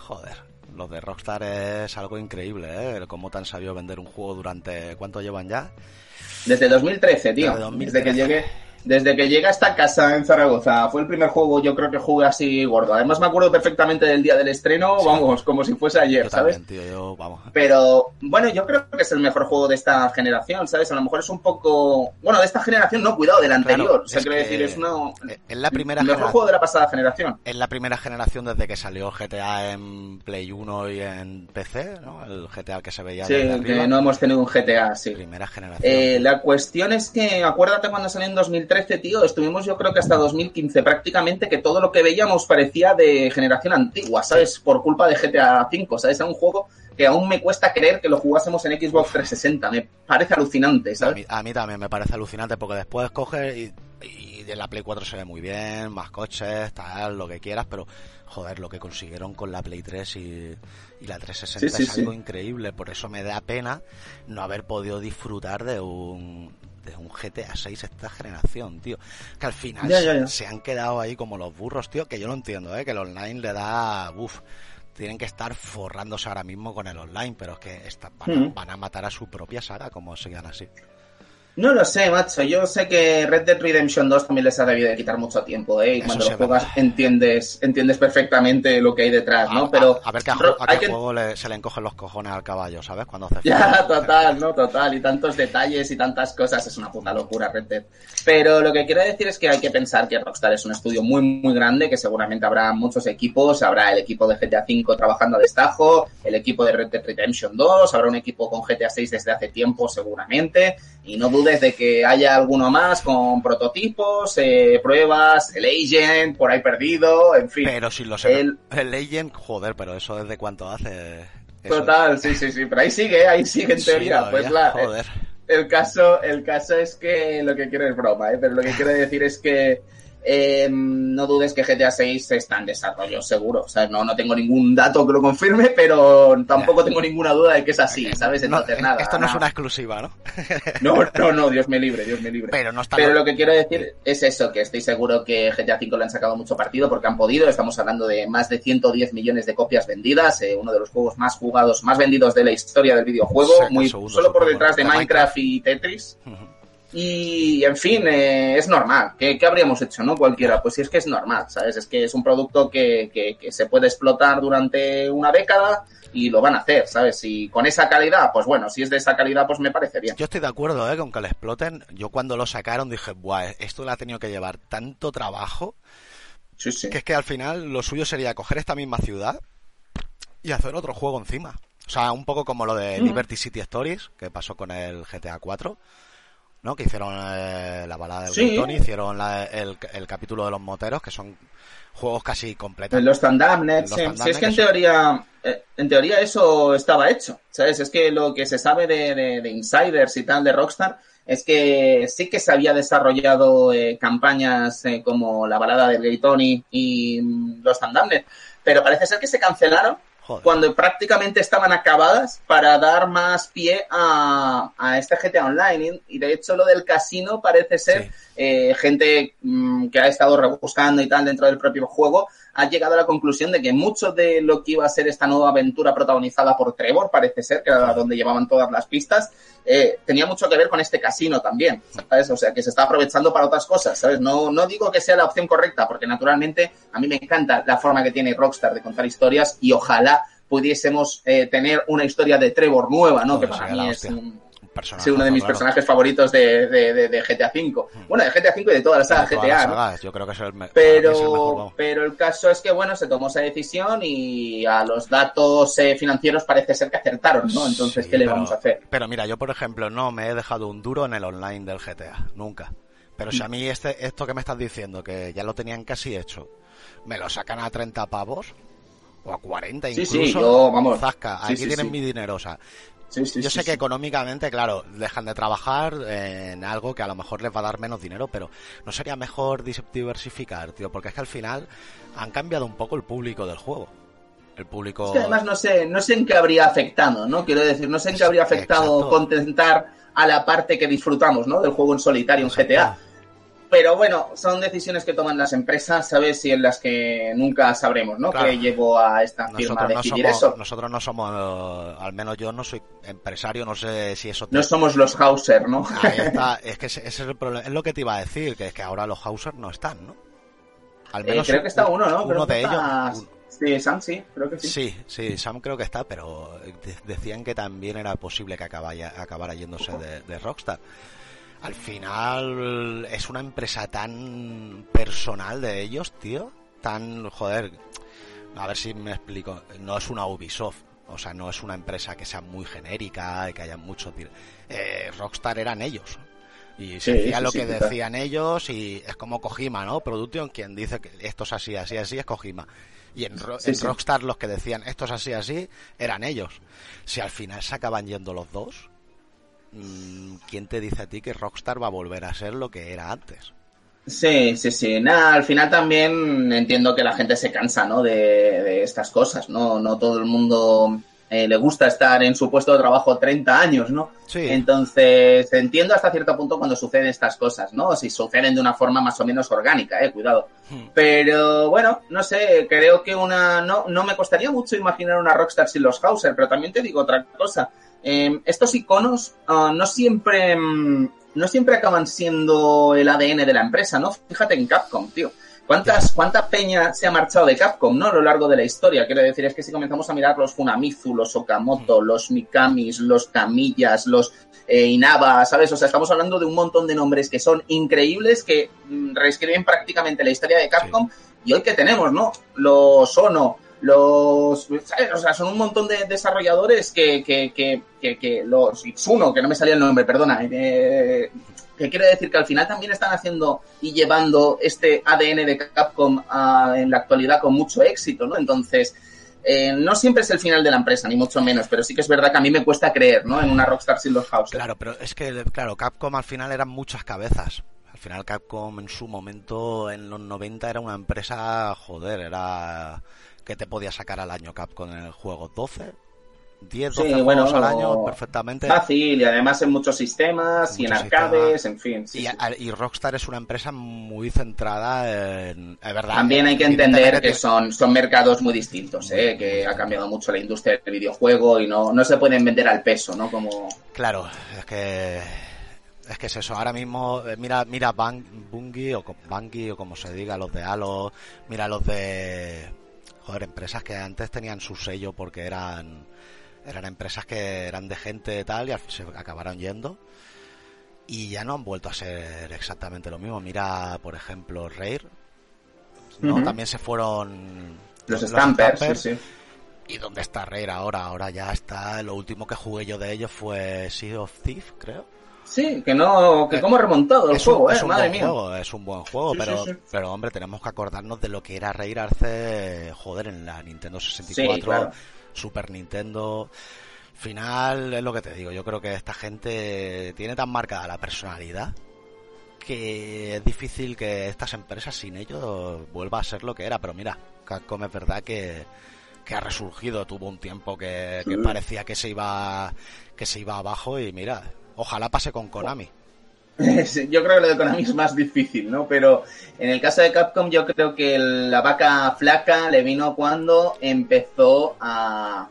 joder, los de Rockstar es algo increíble, ¿eh? Cómo te han sabido vender un juego durante... ¿Cuánto llevan ya? Desde 2013, tío. Desde 2013. Desde que llegué. Desde que llegué a esta casa en Zaragoza, fue el primer juego yo creo que jugué así gordo. Además me acuerdo perfectamente del día del estreno, vamos, como si fuese ayer, Yo ¿sabes? también, tío, yo, vamos. Pero bueno, yo creo que es el mejor juego de esta generación, ¿sabes? A lo mejor es un poco... Bueno, de esta generación no, cuidado, del anterior. Claro, o sea, quiero decir, es una... Es la primera el mejor juego de la pasada generación. Es la primera generación desde que salió GTA en Play 1 y en PC, ¿no? El GTA que se veía Sí, desde arriba. que no hemos tenido un GTA, sí. Primera generación. Eh, la cuestión es que, acuérdate cuando salió en 2013, tío, estuvimos yo creo que hasta 2015 prácticamente que todo lo que veíamos parecía de generación antigua, ¿sabes? Por culpa de GTA V, ¿sabes? Era un juego que aún me cuesta creer que lo jugásemos en Xbox 360, me parece alucinante, a, ¿sabes? mí, a mí también me parece alucinante porque después coges y, y de la Play 4 se ve muy bien, más coches, tal, lo que quieras, pero joder, lo que consiguieron con la Play 3 y, y la 360 Sí, sí, es algo sí. increíble, por eso me da pena no haber podido disfrutar de un de un GTA 6 esta generación, tío. Que al final Ya, ya, ya. se han quedado ahí como los burros, tío, que yo lo entiendo, ¿eh? que el online le da... Uf, tienen que estar forrándose ahora mismo con el online, pero es que está- van, a, Mm. van a matar a su propia saga como sigan así. No lo sé, macho. Yo sé que Red Dead Redemption 2 también les ha debido de quitar mucho tiempo, ¿eh? Y cuando lo juegas entiendes, entiendes perfectamente lo que hay detrás, ¿no? A- Pero a, a ver qué, a, Ro- a qué que- juego le- se le encogen los cojones al caballo, ¿sabes? Cuando hace Ya, total, no, total. Y tantos detalles y tantas cosas. Es una puta locura Red Dead. Pero lo que quiero decir es que hay que pensar que Rockstar es un estudio muy, muy grande, que seguramente habrá muchos equipos. Habrá el equipo de GTA V trabajando a destajo, el equipo de Red Dead Redemption 2, habrá un equipo con GTA 6 desde hace tiempo seguramente. Y no dudes de que haya alguno más con prototipos, eh, pruebas, el Agent, por ahí perdido, en fin. Pero si lo sé. El- El Legend, joder, pero eso desde cuánto hace. Eso- Total, sí, sí, sí. Pero ahí sigue, ahí sigue en Sí, teoría. todavía, pues la, Joder. El caso, el caso es que lo que quiero es broma, ¿eh? pero lo que quiero decir es que eh, no dudes que GTA 6 está en desarrollo, seguro. O sea, no, no tengo ningún dato que lo confirme, pero tampoco tengo ninguna duda de que es así, ¿sabes? Entonces, nada. Esto no es una exclusiva, ¿no? no, no, no, Dios me libre, Dios me libre. Pero, no está pero lo que quiero decir es eso, que estoy seguro que GTA 5 le han sacado mucho partido porque han podido. Estamos hablando de más de 110 millones de copias vendidas, eh, uno de los juegos más jugados, más vendidos de la historia del videojuego, muy, solo por detrás de Minecraft, y Tetris. Y, en fin, eh, es normal. ¿Qué, habríamos hecho, no? Cualquiera. Pues si es que es normal, ¿sabes? Es que es un producto que, que, se puede explotar durante una década y lo van a hacer, ¿sabes? Y con esa calidad, pues bueno, si es de esa calidad, pues me parece bien. Yo estoy de acuerdo, ¿eh? Con que lo exploten. Yo cuando lo sacaron dije, buah, esto le ha tenido que llevar tanto trabajo. Sí, sí. Que es que al final lo suyo sería coger esta misma ciudad y hacer otro juego encima. O sea, un poco como lo de Liberty City Stories, que pasó con el GTA 4 ¿no? Que hicieron eh, la balada del sí. hicieron el, capítulo de los moteros, que son juegos casi completos. Los Tandamnet, sí. es que, en teoría, eh, en teoría eso estaba hecho, ¿sabes? Es que lo que se sabe de, insiders y tal de Rockstar es que sí que se había desarrollado eh, campañas como la balada del Gay Tony y mm, los Tandamnet, pero parece ser que se cancelaron cuando prácticamente estaban acabadas para dar más pie a, a este GTA Online. Y de hecho lo del casino parece ser eh, gente mm, que ha estado rebuscando y tal dentro del propio juego, ha llegado a la conclusión de que mucho de lo que iba a ser esta nueva aventura protagonizada por Trevor, parece ser, que era donde llevaban todas las pistas, eh, tenía mucho que ver con este casino también, ¿sabes? O sea, que se está aprovechando para otras cosas, ¿sabes? No, no digo que sea la opción correcta, porque naturalmente a mí me encanta la forma que tiene Rockstar de contar historias y ojalá pudiésemos eh, tener una historia de Trevor nueva, ¿no? que para mí es un, Sí, uno de mis personajes favoritos de, de, GTA V. Hmm. Bueno, de GTA V y de toda la saga GTA. Yo creo que es el, pero, pero el caso es que, bueno, se tomó esa decisión y a los datos eh, financieros parece ser que acertaron, ¿no? Entonces, ¿qué le vamos a hacer? Pero mira, yo, por ejemplo, no me he dejado un duro en el online del GTA. Nunca. Pero si a mí este, esto que me estás diciendo, que ya lo tenían casi hecho, me lo sacan a 30 pavos, o a 40 incluso. Sí, sí, yo, vamos. Zasca, aquí tienen mi dinero, o sea, yo sé que económicamente, claro, dejan de trabajar en algo que a lo mejor les va a dar menos dinero, pero ¿no sería mejor diversificar, tío? Porque es que al final han cambiado un poco el público del juego. El público... Es que además no sé, no sé en qué habría afectado, ¿no? Quiero decir, no sé en qué habría afectado contentar a la parte que disfrutamos, ¿no? Del juego en solitario en GTA. Pero bueno, son decisiones que toman las empresas, ¿sabes? Y en las que nunca sabremos, ¿no? Que llevó a esta firma a decidir eso. Nosotros no somos, eh, al menos yo no soy empresario, no sé si eso... No somos los Hauser, ¿no? Ahí está, es que ese, es el problema, es lo que te iba a decir, que es que ahora los Hauser no están, ¿no? Al eh, menos creo que está uno, ¿no? Uno de ellos... Sí, Sam sí, creo que sí. Sí, sí, Sam creo que está, pero decían que también era posible que acabara, acabara yéndose de, de Rockstar al final es una empresa tan personal de ellos, tío. Tan, joder, a ver si me explico. No es una Ubisoft, o sea, no es una empresa que sea muy genérica y que haya mucho... Eh, Rockstar eran ellos. Y se decía lo que decían ellos y es como Kojima, ¿no? Production, quien dice que esto es así, así, así, es Kojima. Y en, en Rockstar los que decían esto es así, así, eran ellos. Si al final se acaban yendo los dos, ¿quién te dice a ti que Rockstar va a volver a ser lo que era antes? Sí, sí, sí. Nada, al final también entiendo que la gente se cansa, ¿no? De, estas cosas, ¿no? No todo el mundo eh, le gusta estar en su puesto de trabajo 30 años, ¿no? Sí. Entonces, entiendo hasta cierto punto cuando suceden estas cosas, ¿no? Si suceden de una forma más o menos orgánica, eh, cuidado. Hmm. Pero bueno, no sé, creo que una. No, no me costaría mucho imaginar una Rockstar sin los Hauser, pero también te digo otra cosa. Em, estos iconos ah, no siempre mm, no siempre acaban siendo el ADN de la empresa, ¿no? Fíjate en Capcom, tío. ¿Cuántas, ¿Cuánta peña se ha marchado de Capcom, no? A lo largo de la historia. Quiero decir, es que si comenzamos a mirar los Funamizu, los Okamoto, mm. los Mikamis, los Camillas, los eh, Inaba, ¿sabes? O sea, estamos hablando de un montón de nombres que son increíbles, que mm, reescriben prácticamente la historia de Capcom. Y hoy que tenemos, ¿no? Los Ono, los o sea son un montón de desarrolladores que, que, que, que, los Itsuno que no me salía el nombre perdona eh, que quiere decir que al final también están haciendo y llevando este ADN de Capcom en la actualidad con mucho éxito no entonces eh, no siempre es el final de la empresa, ni mucho menos, pero sí que es verdad que a mí me cuesta creer, ¿no? En una Rockstar los House. Claro, pero es que, claro, Capcom al final eran muchas cabezas final Capcom en su momento, en los 90, era una empresa, joder, era que te podía sacar al año Capcom en el juego 12, 10, 12 Sí, bueno, al año perfectamente. Fácil y además en muchos sistemas y en arcades, sistemas. en fin. sí, Y, sí. y Rockstar es una empresa muy centrada en... Es verdad. También hay que entender que son, son mercados muy distintos, ¿eh? que ha cambiado mucho la industria del videojuego y no, no se pueden vender al peso, ¿no? Como Claro, es que es que es eso. Ahora mismo eh, mira mira Bungie o Bungie o como se diga los de Halo, mira los de joder empresas que antes tenían su sello porque eran eran empresas que eran de gente tal y se acabaron yendo y ya no han vuelto a ser exactamente lo mismo. Mira por ejemplo Rare, ¿no? También se fueron los stampers, Stampers. sí, sí. ¿Y dónde está Rare ahora? Ahora ya está. Lo último que jugué yo de ellos fue Sea of Thief, creo. Sí, que no, que Eh, cómo ha remontado el es un, juego, es eh, un madre buen mía. juego, es un buen juego, Sí, pero, sí, sí. pero hombre, tenemos que acordarnos de lo que era Rare hace, joder, en la Nintendo 64, Sí, claro. Super Nintendo. Final, es lo que te digo, yo creo que esta gente tiene tan marcada la personalidad que es difícil que estas empresas sin ellos vuelva a ser lo que era, pero mira, Capcom es verdad que, que ha resurgido, tuvo un tiempo que, que Sí. parecía que se iba que se iba abajo y mira, ojalá pase con Konami. Yo creo que lo de Konami es más difícil, ¿no? Pero en el caso de Capcom yo creo que la vaca flaca le vino cuando empezó a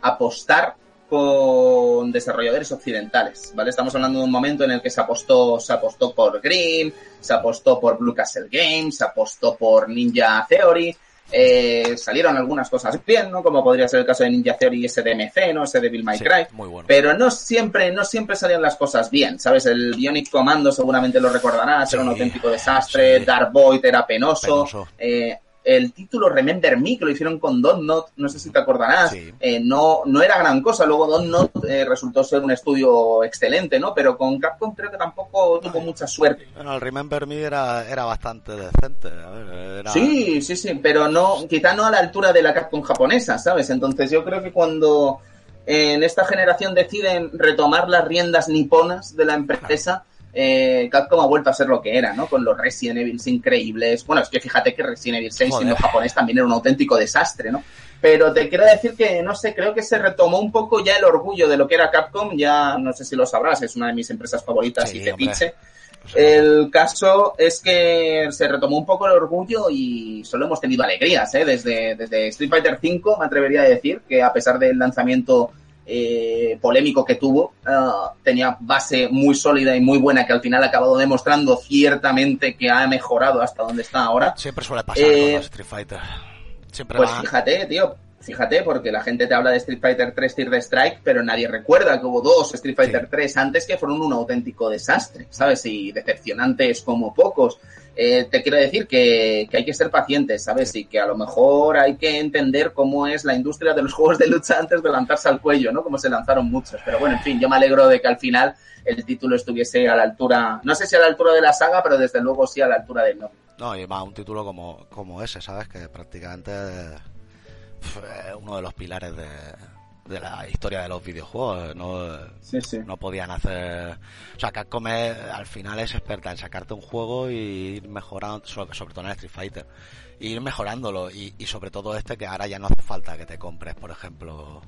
apostar con desarrolladores occidentales, ¿vale? Estamos hablando de un momento en el que se apostó, se apostó por Green, se apostó por Blue Castle Games, se apostó por Ninja Theory, eh, salieron algunas cosas bien, ¿no? Como podría ser el caso de Ninja Theory y ese DMC, ¿no? Ese Devil May Sí, Cry. muy bueno. Pero no siempre, no siempre salían las cosas bien, ¿sabes? El Bionic Commando seguramente lo recordarás, era un auténtico desastre, sí. Dark Void era penoso, Penoso. eh, el título Remember Me, que lo hicieron con Don't Not, no sé si te acordarás, Sí. eh, no, no era gran cosa, luego Don't Not eh, resultó ser un estudio excelente, ¿no? Pero con Capcom creo que tampoco tuvo mucha suerte. Bueno, el Remember Me era, era bastante decente. a ver, era- Sí, sí, sí, pero no, quizá no a la altura de la Capcom japonesa, ¿sabes? Entonces yo creo que cuando eh, en esta generación deciden retomar las riendas niponas de la empresa, eh, Capcom ha vuelto a ser lo que era, ¿no? Con los Resident Evil increíbles. Bueno, es que fíjate que Resident Evil 6 Joder. siendo japonés también era un auténtico desastre, ¿no? Pero te quiero decir que, no sé, creo que se retomó un poco ya el orgullo de lo que era Capcom, ya no sé si lo sabrás, es una de mis empresas favoritas Sí, y fetiche. El caso es que se retomó un poco el orgullo y solo hemos tenido alegrías, ¿eh? Desde, desde Street Fighter V me atrevería a decir que a pesar del lanzamiento eh, polémico que tuvo, ah, tenía base muy sólida y muy buena que al final ha acabado demostrando ciertamente que ha mejorado hasta donde está ahora. Siempre suele pasar Eh, con los Street Fighter. Siempre Pues va- fíjate, tío, fíjate, porque la gente te habla de Street Fighter 3 Tear Strike, pero nadie recuerda que hubo dos Street Fighter Sí. 3 antes que fueron un auténtico desastre, ¿sabes? Y decepcionantes como pocos. Eh, te quiero decir que, que hay que ser pacientes, ¿sabes? Y que a lo mejor hay que entender cómo es la industria de los juegos de lucha antes de lanzarse al cuello, ¿no? Como se lanzaron muchos. Pero bueno, en fin, yo me alegro de que al final el título estuviese a la altura, no sé si a la altura de la saga, pero desde luego sí a la altura del nombre. No, y más un título como, como ese, ¿sabes? Que prácticamente fue uno de los pilares de, de la historia de los videojuegos. No, Sí, sí. no podían hacer... O sea, Capcom es- al final es experta en sacarte un juego y ir mejorando, sobre, sobre todo en el Street Fighter, ir mejorándolo. Y, y sobre todo este que ahora ya no hace falta que te compres, por ejemplo...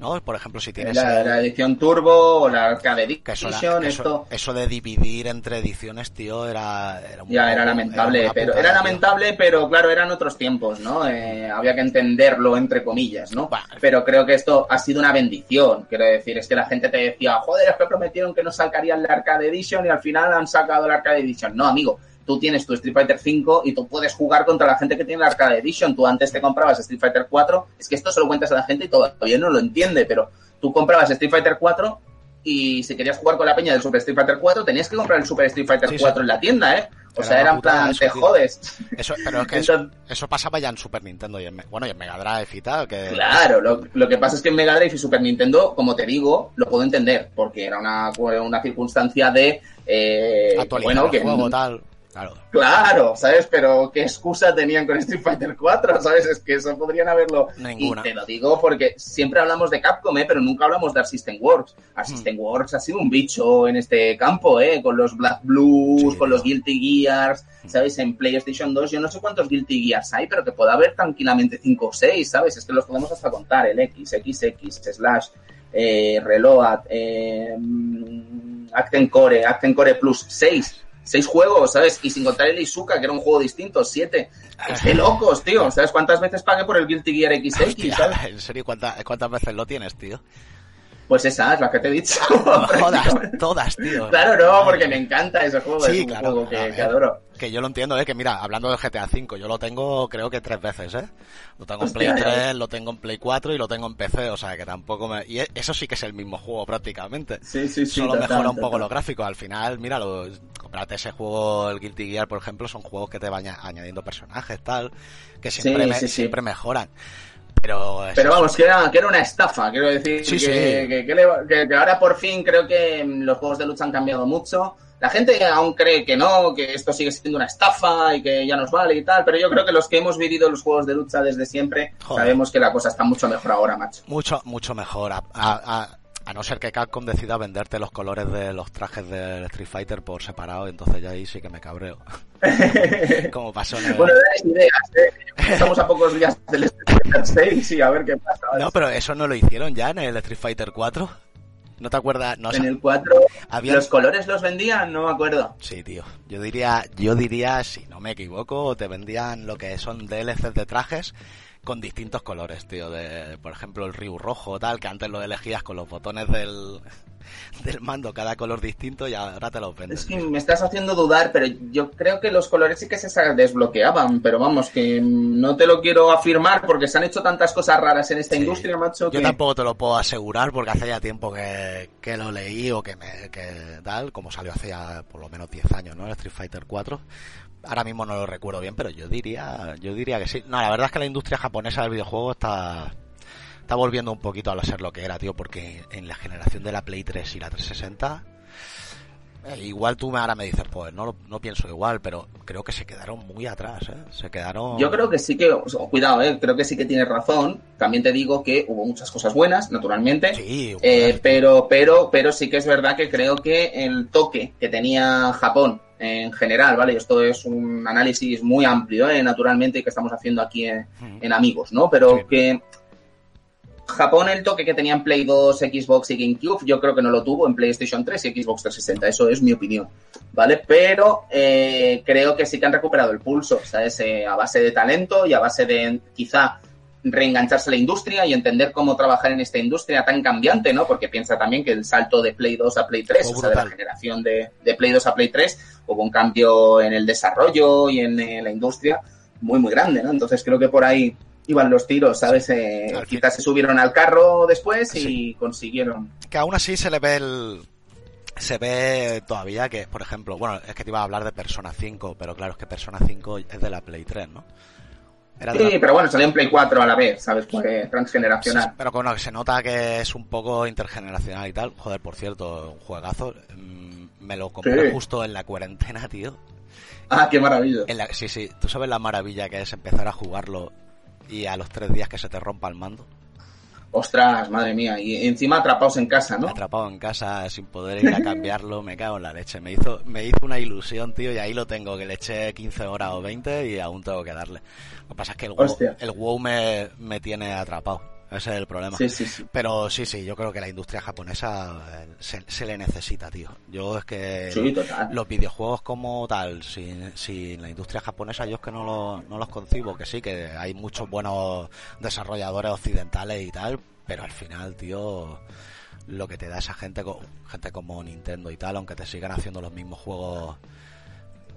¿No? Por ejemplo, si tienes... La, el- la edición Turbo o la Arcade eso, Edition, la- esto... eso, eso de dividir entre ediciones, tío, era, era un Ya, poco- era lamentable, una pero putada, era tío. lamentable, pero claro, eran otros tiempos, ¿no? Eh, había que entenderlo entre comillas, ¿no? Pero creo que esto ha sido una bendición, quiero decir, es que la gente te decía, joder, es que prometieron que no sacarían la Arcade Edition y al final han sacado la Arcade Edition. No, amigo, tú tienes tu Street Fighter 5 y tú puedes jugar contra la gente que tiene la Arcade Edition. Tú antes te comprabas Street Fighter 4, es que esto se lo cuentas a la gente y todavía no lo entiende, pero tú comprabas Street Fighter 4 y si querías jugar con la peña del Super Street Fighter 4 tenías que comprar el Super Street Fighter Sí, sí. 4 en la tienda, ¿eh? O Era sea, una era en putada plan, te jodes. Eso, pero es que eso, Entonces- eso pasaba ya en Super Nintendo y en, bueno, y en Mega Drive y tal, que... Claro, lo, lo que pasa es que en Mega Drive y Super Nintendo, como te digo, lo puedo entender, porque era una, una circunstancia de... Eh, bueno, que juego, tal. Claro. Claro, ¿sabes? Pero ¿qué excusa tenían con Street Fighter 4? ¿Sabes? Es que eso podrían haberlo... Ninguna. Y te lo digo porque siempre hablamos de Capcom, ¿eh? Pero nunca hablamos de System Works. System Hmm. Works ha sido un bicho en este campo, ¿eh? Con los Black Blues, Sí, con los. Guilty Gears, ¿sabes? En PlayStation 2 yo no sé cuántos Guilty Gears hay, pero que puede haber tranquilamente 5 o 6, ¿sabes? Es que los podemos hasta contar, el X, XX, Slash, eh, Reload, eh, mm, Acten Core, Acten Core Plus, 6. Seis juegos, ¿sabes? Y sin contar el Izuka, que era un juego distinto, siete. Es de locos, tío. ¿Sabes cuántas veces pagué por el Guilty Gear XX, Hostia, ¿sabes? ¿En serio cuántas, cuántas veces lo tienes, tío? Pues esa es la que te he dicho. Todas, todas, tío. Claro, no, porque me encanta ese juego. Sí, es un claro, juego que adoro. Que yo lo entiendo, ¿eh? Que mira, hablando del GTA V, yo lo tengo creo que tres veces, ¿eh? Lo tengo en Play ya 3, lo tengo en Play 4 y lo tengo en PC, o sea que tampoco me... Y e- eso sí que es el mismo juego prácticamente. Sí, sí, sí. Solo total, mejora un poco total. los gráficos. Al final, mira, lo, comprarte ese juego, el Guilty Gear, por ejemplo, son juegos que te van añadiendo personajes, tal, que siempre, Sí, me- sí, sí. siempre mejoran. Pero, Pero vamos, que era, que era una estafa, quiero decir. Sí, que, sí. Que ahora por fin creo que mm, los juegos de lucha han cambiado mucho. La gente aún cree que no, que esto sigue siendo una estafa y que ya nos vale y tal, pero yo creo que los que hemos vivido los juegos de lucha desde siempre Joder. sabemos que la cosa está mucho mejor ahora, macho. mucho, mucho mejor. A, a- a- a no ser que Capcom decida venderte los colores de los trajes del Street Fighter por separado, entonces ya ahí sí que me cabreo. Como pasó en el... Bueno, ideas, ¿eh? Estamos a pocos días del Street Fighter 6 y a ver qué pasa. No, pero eso no lo hicieron ya en el Street Fighter 4. ¿No te acuerdas? No, En el 4, Había- ¿los colores los vendían? No me acuerdo. Sí, tío. Yo diría, yo diría, si no me equivoco, te vendían lo que son DLCs de trajes con distintos colores, tío. De, por ejemplo, el Ryu rojo, tal, que antes lo elegías con los botones del, del mando, cada color distinto, y ahora te los venden. Es que me estás haciendo dudar, pero yo creo que los colores sí que se desbloqueaban, pero vamos, que no te lo quiero afirmar porque se han hecho tantas cosas raras en esta Sí. industria, macho. Yo tampoco te lo puedo asegurar porque hace ya tiempo que, que lo leí o que me que tal, como salió hace ya por lo menos 10 años, ¿no? El Street Fighter 4. Ahora mismo no lo recuerdo bien, pero yo diría, yo diría que sí. No, la verdad es que la industria japonesa del videojuego está está volviendo un poquito a ser lo que era, tío, porque en la generación de la Play 3 y la 360 eh, igual tú ahora me dices, pues no, no pienso igual, pero creo que se quedaron muy atrás, ¿eh? Se quedaron... Yo creo que sí que, o sea, cuidado, eh, creo que sí que tienes razón. También te digo que hubo muchas cosas buenas, naturalmente. Sí, Eh, pero, pero, pero sí que es verdad que creo que el toque que tenía Japón en general, ¿vale? Esto es un análisis muy amplio, ¿eh? naturalmente, y que estamos haciendo aquí en, en Amigos, ¿no? Pero Sí. que Japón el toque que tenía en Play 2, Xbox y GameCube, yo creo que no lo tuvo en PlayStation 3 y Xbox 360. Eso es mi opinión, ¿vale? Pero eh, creo que sí que han recuperado el pulso, ¿sabes? Eh, a base de talento y a base de quizá reengancharse a la industria y entender cómo trabajar en esta industria tan cambiante, ¿no? Porque piensa también que el salto de Play 2 a Play 3, Fue o sea, de la generación de, de Play 2 a Play 3, hubo un cambio en el desarrollo y en, eh, la industria muy, muy grande, ¿no? Entonces creo que por ahí iban los tiros, ¿sabes? Eh, quizás se subieron al carro después y Sí. consiguieron. que aún así se le ve el se ve todavía que por ejemplo bueno es que te iba a hablar de Persona 5 pero claro es que Persona 5 es de la Play 3 no era Sí, la- pero bueno, salió en Play 4 a la vez, ¿sabes? Fue transgeneracional. Sí, pero bueno, que se nota que es un poco intergeneracional y tal. Joder, por cierto, un juegazo. Mm, Me lo compré Sí. justo en la cuarentena, tío. Ah, qué maravilla. En la- sí, sí. ¿Tú sabes la maravilla que es empezar a jugarlo y a los tres días que se te rompa el mando? Ostras, madre mía. Y encima atrapados en casa, ¿no? Atrapado en casa sin poder ir a cambiarlo, me cago en la leche. Me hizo, me hizo una ilusión, tío, y ahí lo tengo, que le eché 15 horas o 20 y aún tengo que darle. Lo que pasa es que el WoW, el WoW me, me tiene atrapado. Ese es el problema. Sí, sí, sí. Pero sí, sí, yo creo que la industria japonesa eh, se, se le necesita, tío. Yo es que los videojuegos como tal, sin, sin la industria japonesa, yo es que no, lo- no los concibo. Que sí, que hay muchos buenos desarrolladores occidentales y tal, pero al final, tío, lo que te da esa gente, gente como Nintendo y tal, aunque te sigan haciendo los mismos juegos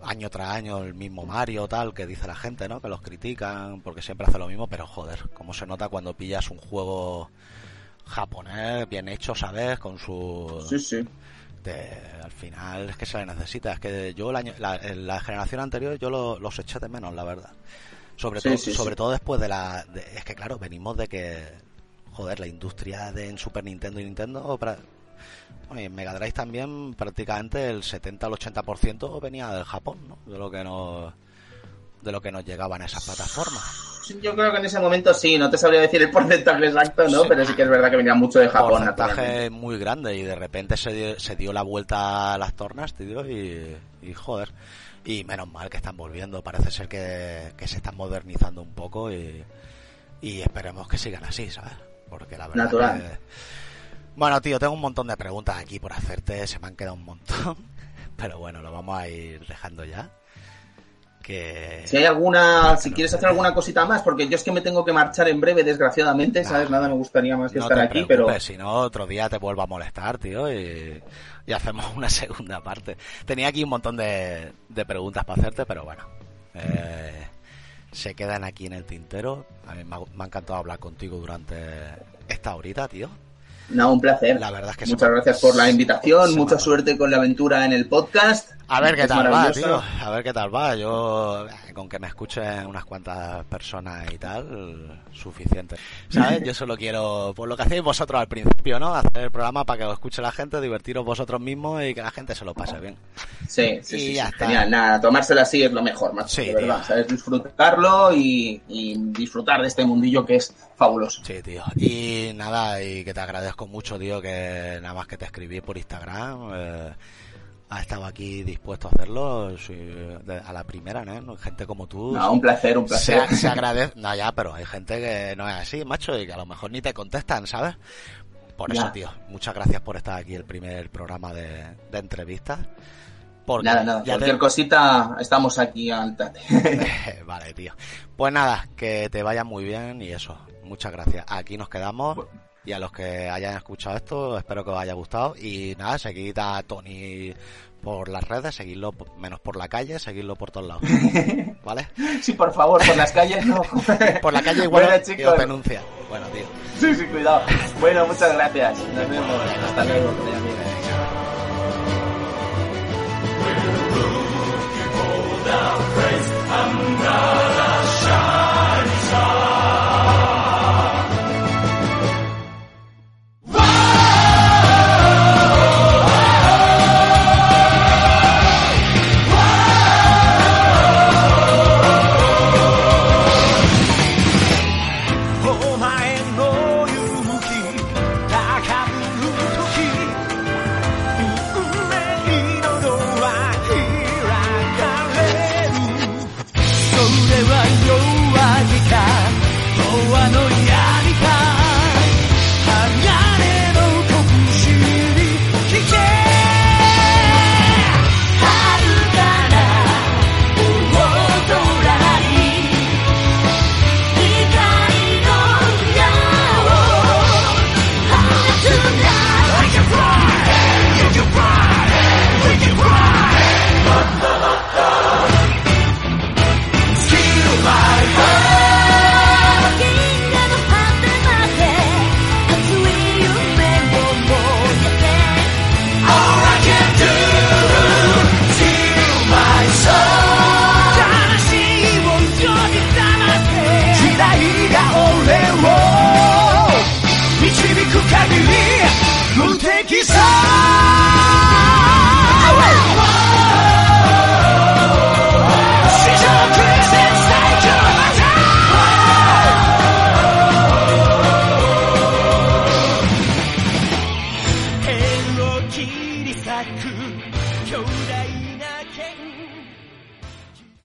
año tras año el mismo Mario tal que dice la gente no que los critican porque siempre hace lo mismo pero joder cómo se nota cuando pillas un juego japonés bien hecho sabes con su Sí, sí. de- al final es que se le necesita es que yo el año, la, la generación anterior yo lo- los eché de menos la verdad sobre Sí, todo sí, sobre sí. todo después de la de- es que claro venimos de que joder la industria de en Super Nintendo y Nintendo pra- Y en Mega Drive también prácticamente el 70 al 80% venía del Japón, ¿no? De lo que nos de lo que nos llegaban esas plataformas. Yo creo que en ese momento sí, no te sabría decir el porcentaje exacto, ¿no? Pero sí que es verdad que venía mucho de Japón. Un porcentaje muy grande y de repente se dio, se dio la vuelta a las tornas, tío, y, y joder. Y menos mal que están volviendo, parece ser que, que se están modernizando un poco y, y esperemos que sigan así, ¿sabes? Porque la verdad Natural. que... Bueno, tío, tengo un montón de preguntas aquí por hacerte, se me han quedado un montón, pero bueno, lo vamos a ir dejando ya. Que... Si hay alguna, si quieres hacer alguna cosita más, porque yo es que me tengo que marchar en breve, desgraciadamente, ¿sabes? Nada me gustaría más que no estar te aquí, pero... Si no, otro día te vuelvo a molestar, tío, y, y hacemos una segunda parte. Tenía aquí un montón de, de preguntas para hacerte, pero bueno. Eh, se quedan aquí en el tintero. A mí me ha, me ha encantado hablar contigo durante esta horita, tío. No, un placer. La verdad es que Muchas gracias por la invitación, mucha ha- suerte con la aventura en el podcast. A ver qué Es tal va, tío. A ver qué tal va. Yo, eh, con que me escuchen unas cuantas personas y tal, suficiente. ¿Sabes? Yo solo quiero, por lo que hacéis vosotros al principio, ¿no? Hacer el programa para que os escuche la gente, divertiros vosotros mismos y que la gente se lo pase bien. Sí, sí, Y sí, ya sí, está. genial. Nada, tomárselo así es lo mejor, macho, Sí, de verdad. tío. ¿Sabes? Disfrutarlo y, y disfrutar de este mundillo que es fabuloso. Sí, tío. Y nada, y que te agradezco mucho, tío, que nada más que te escribí por Instagram. Eh, has estado aquí dispuesto a hacerlo sí, a la primera, ¿no? Gente como tú. No, un placer, un placer. se agradece. No, ya, pero hay gente que no es así, macho, y que a lo mejor ni te contestan, ¿sabes? Por eso, Ya. tío, muchas gracias por estar aquí el primer programa de, de entrevistas. Porque Nada, nada. te- Cualquier cosita, estamos aquí al tate. vale, tío. Pues nada, que te vaya muy bien y eso. Muchas gracias. Aquí nos quedamos. Y a los que hayan escuchado esto, espero que os haya gustado. Y nada, seguid a Tony por las redes, seguidlo menos por la calle, seguidlo por todos lados. ¿Vale? Sí, por favor, por las calles no. Por la calle igual Bueno, y os chicos. denuncia. Bueno, tío. Sí, sí, cuidado. Bueno, muchas gracias. Nos vemos. Hasta luego.